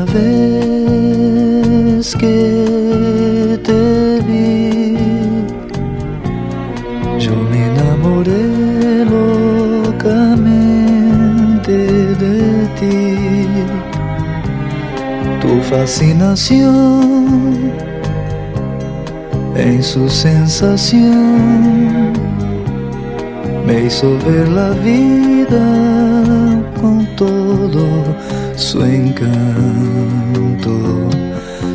[SPEAKER 48] Vez que te vi, yo me enamoré locamente de ti. Tu fascinación en su sensación me hizo ver la vida con todo su encanto,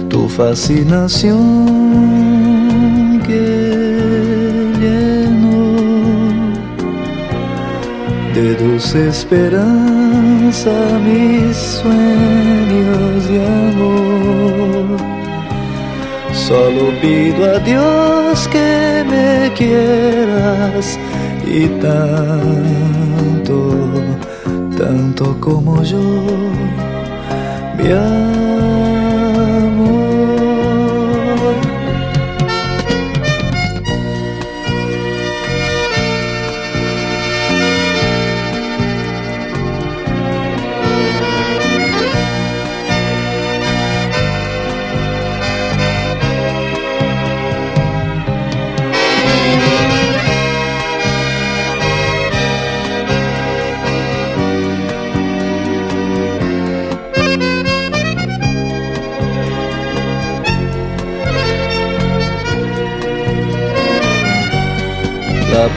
[SPEAKER 48] tu fascinación que llenó de dulce esperanza mis sueños de amor. Solo pido a Dios que me quieras y tanto, tanto como yo, mi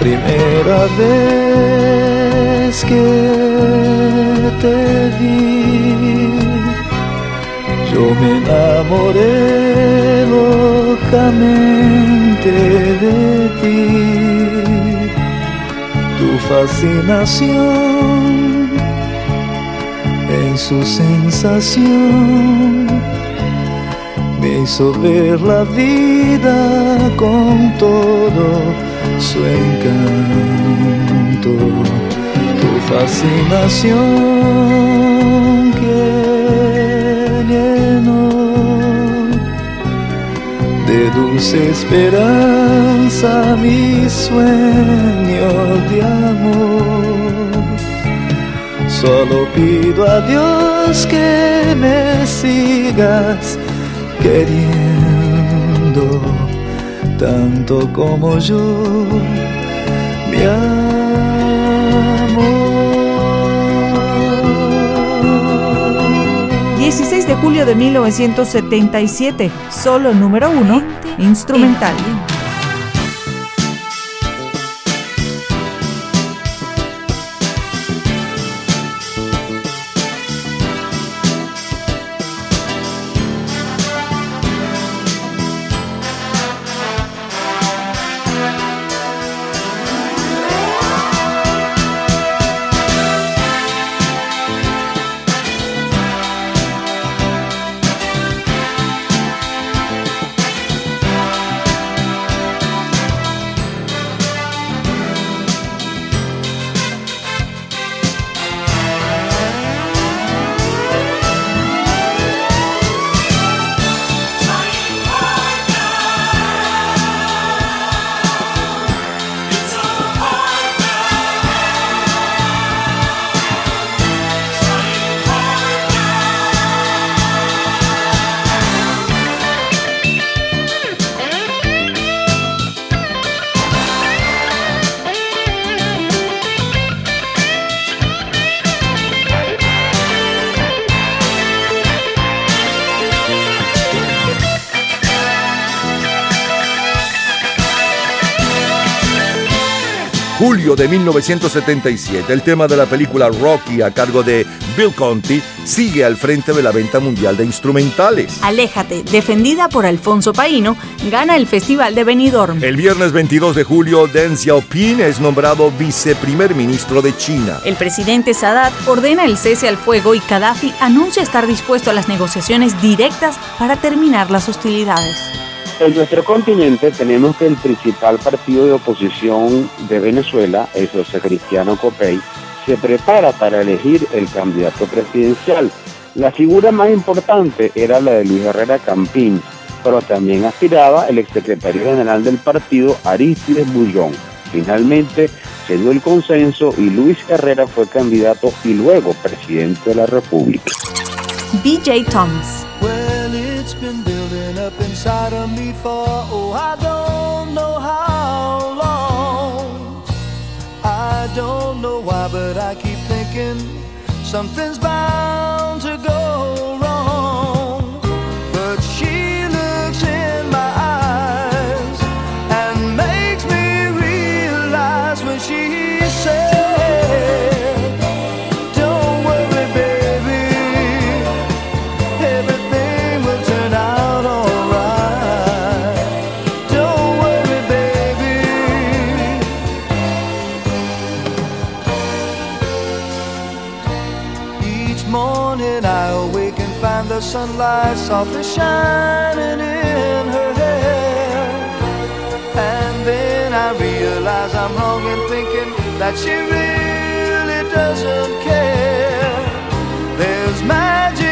[SPEAKER 48] primera vez que te vi, yo me enamoré locamente de ti. Tu fascinación en su sensación me hizo ver la vida con todo su encanto, tu fascinación que llenó de dulce esperanza mis sueños de amor. Solo pido a Dios que me sigas queriendo tanto como yo, mi amor.
[SPEAKER 31] 16 de julio de 1977, solo número uno, instrumental.
[SPEAKER 2] De 1977, el tema de la película Rocky a cargo de Bill Conti sigue al frente de la venta mundial de instrumentales.
[SPEAKER 5] Aléjate, defendida por Alfonso Paino, gana el Festival de Benidorm.
[SPEAKER 2] El viernes 22 de julio, Deng Xiaoping es nombrado viceprimer ministro de China.
[SPEAKER 5] El presidente Sadat ordena el cese al fuego y Gaddafi anuncia estar dispuesto a las negociaciones directas para terminar las hostilidades.
[SPEAKER 24] En nuestro continente tenemos que el principal partido de oposición de Venezuela, el sociocristiano COPEI, se prepara para elegir el candidato presidencial. La figura más importante era la de Luis Herrera Campín, pero también aspiraba el exsecretario general del partido, Aristides Bullón. Finalmente se dio el consenso y Luis Herrera fue candidato y luego presidente de la República.
[SPEAKER 5] BJ Thomas.
[SPEAKER 48] It's been building up inside of me for, oh, I don't know how long. I don't know why, but I keep thinking something's bound moonlight softly shining in her hair. And then I realize I'm wrong in thinking that she really doesn't care.
[SPEAKER 16] There's magic.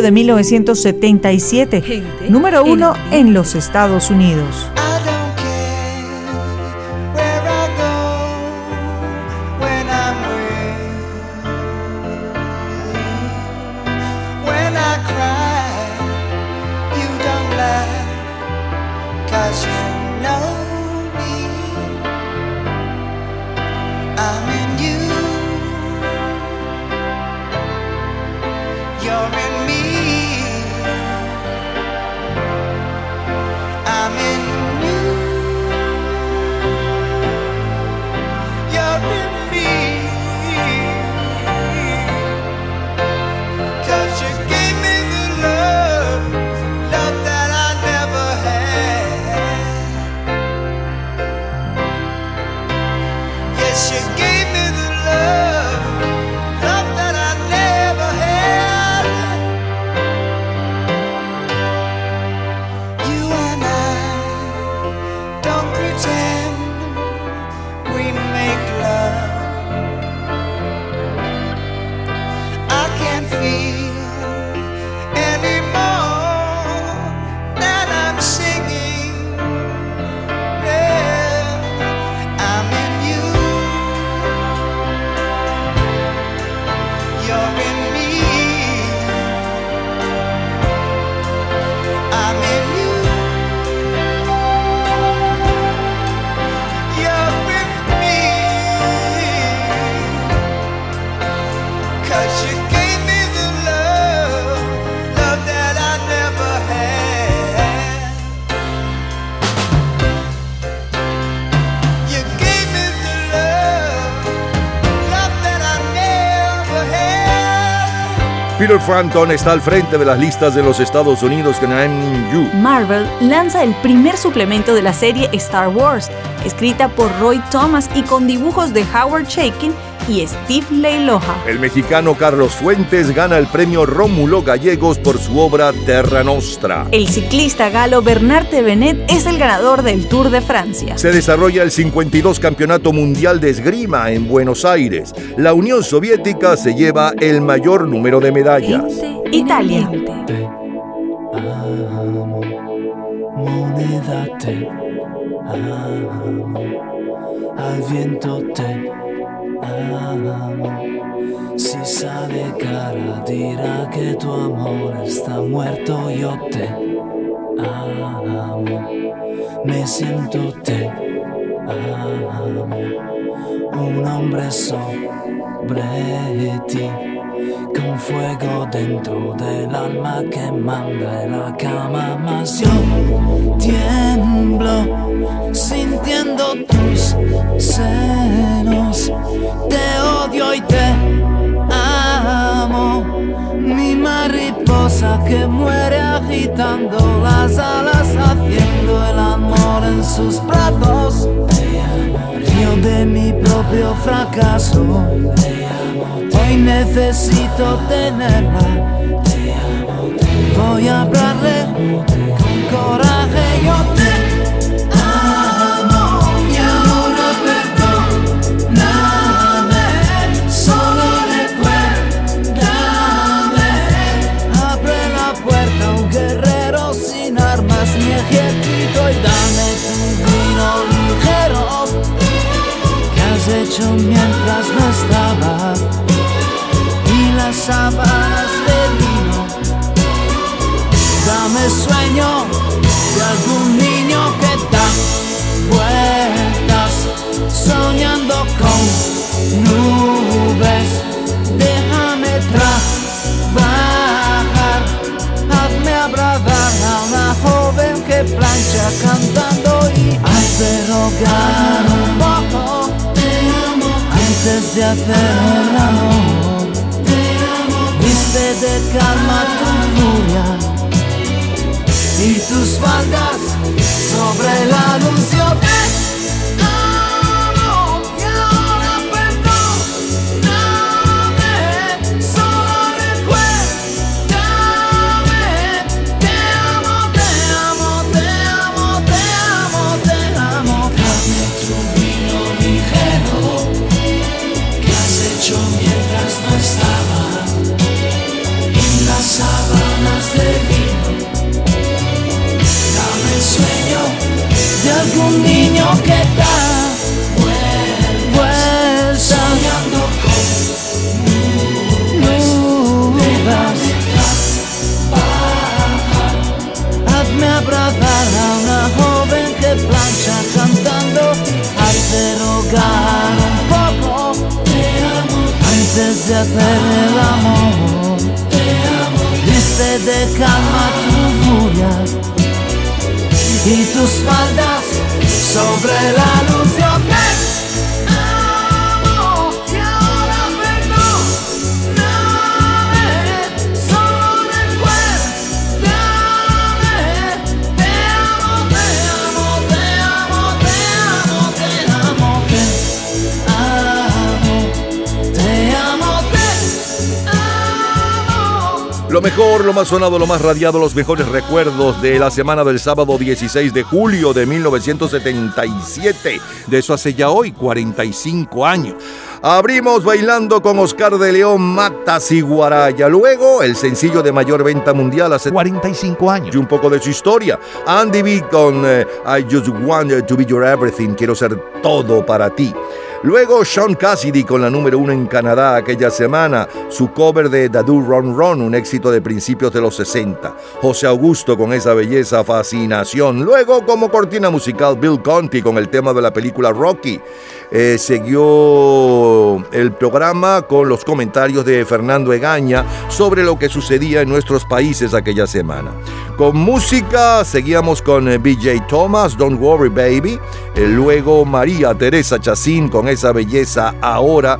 [SPEAKER 16] julio de 1977, Gente número uno en, en los Estados Unidos.
[SPEAKER 28] you're in
[SPEAKER 2] Peter Frampton está al frente de las listas de los Estados Unidos con I'm You.
[SPEAKER 5] Marvel lanza el primer suplemento de la serie Star Wars, escrita por Roy Thomas y con dibujos de Howard Chaykin y Steve Leiloja.
[SPEAKER 2] El mexicano Carlos Fuentes gana el premio Rómulo Gallegos por su obra Terra Nostra.
[SPEAKER 5] El ciclista galo Bernard Tevenet es el ganador del Tour de Francia.
[SPEAKER 2] Se desarrolla el 52 Campeonato Mundial de Esgrima en Buenos Aires. La Unión Soviética se lleva el mayor número de medallas.
[SPEAKER 5] Italia.
[SPEAKER 20] que tu amor está muerto, yo te amo. Me siento te amo. Un hombre sobre ti, con fuego dentro del alma que manda en la cama. Mas yo tiemblo sintiendo tus senos. Te odio y te mi mariposa que muere agitando las alas, haciendo el amor en sus brazos. Río de mi propio fracaso. Hoy necesito tenerla. Voy a hablarle con coraje. Mientras no estaba y las sábanas de vino. Dame sueño de algún niño que da vueltas soñando con nubes. Déjame trabajar, hazme abrazar a una joven que plancha cantando y un poco antes de hacer el. Viste de calma tu furia y tus faldas sobre la luz. Algún niño que da vueltas soñando con nubes. Hazme abrazar a una joven que plancha cantando, hazte rogar poco antes de hacer el amor. Viste de calma tu furia y tus faldas sobre la luz.
[SPEAKER 2] Lo mejor, lo más sonado, lo más radiado, los mejores recuerdos de la semana del sábado 16 de julio de 1977. De eso hace ya hoy 45 años. Abrimos bailando con Oscar de León, Matas y Guaraya. Luego, el sencillo de mayor venta mundial hace 45 años. Y un poco de su historia. Andy B con eh, I Just Want to Be Your Everything. Quiero ser todo para ti. Luego Sean Cassidy con la número uno en Canadá aquella semana, su cover de Dadu Run Run, un éxito de principios de los 60. José Augusto con esa belleza, fascinación. Luego como cortina musical Bill Conti con el tema de la película Rocky. Eh, siguió el programa con los comentarios de Fernando Egaña sobre lo que sucedía en nuestros países aquella semana. Con música seguíamos con eh, BJ Thomas, Don't Worry Baby. Eh, luego María Teresa Chacín con esa belleza ahora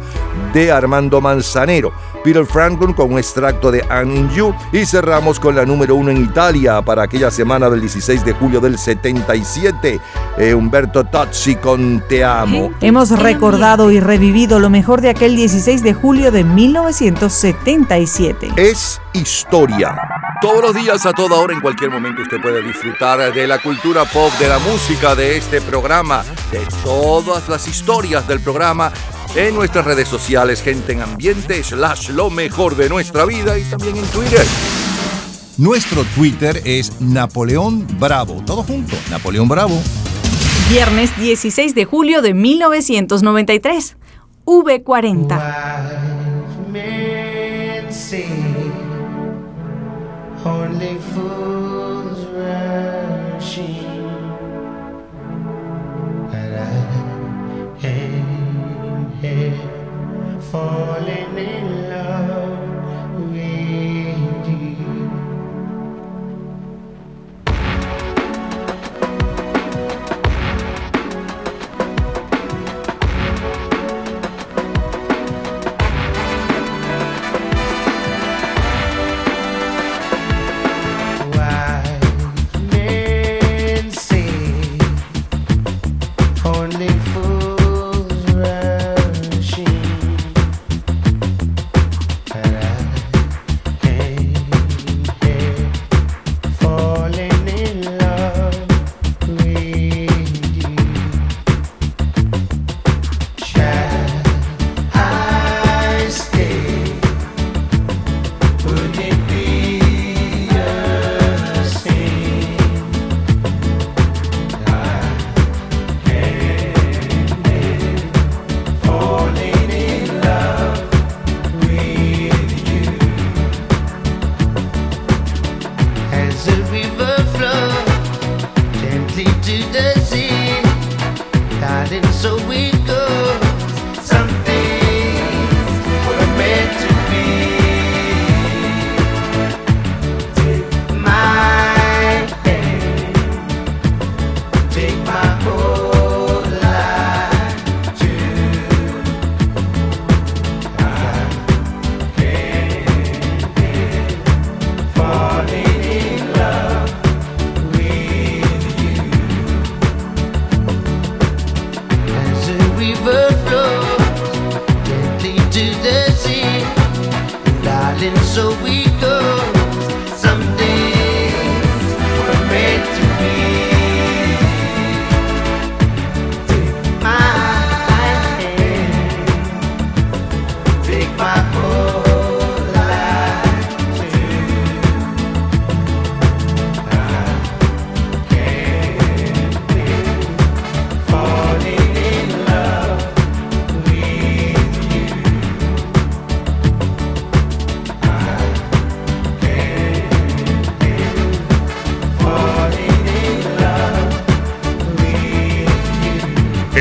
[SPEAKER 2] de Armando Manzanero. Peter Franklin con un extracto de Anne in You y cerramos con la número uno en Italia para aquella semana del 16 de julio del 77, eh, Humberto Tozzi con Te Amo.
[SPEAKER 5] Hemos recordado y revivido lo mejor de aquel 16 de julio de 1977.
[SPEAKER 2] Es historia. Todos los días, a toda hora, en cualquier momento, usted puede disfrutar de la cultura pop, de la música, de este programa, de todas las historias del programa en nuestras redes sociales, gente en ambiente, slash lo mejor de nuestra vida y también en Twitter.
[SPEAKER 49] Nuestro Twitter es Napoleón Bravo. Todo junto, Napoleón Bravo.
[SPEAKER 28] Viernes 16 de julio de 1993. V40.
[SPEAKER 50] falling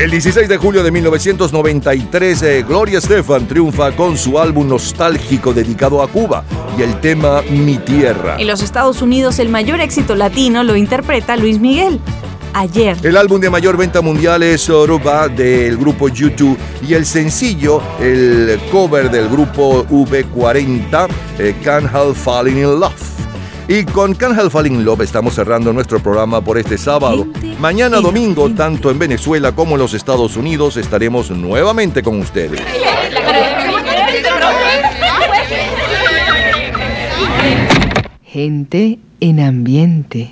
[SPEAKER 2] El 16 de julio de 1993, eh, Gloria Estefan triunfa con su álbum nostálgico dedicado a Cuba y el tema Mi Tierra.
[SPEAKER 5] En los Estados Unidos el mayor éxito latino lo interpreta Luis Miguel. Ayer.
[SPEAKER 2] El álbum de mayor venta mundial es Oruba del grupo U2 y el sencillo, el cover del grupo V40, eh, Can't Help Falling in Love. Y con Can't Help Falling in Love estamos cerrando nuestro programa por este sábado. Mañana domingo, tanto en Venezuela como en los Estados Unidos, estaremos nuevamente con ustedes.
[SPEAKER 51] Gente en ambiente.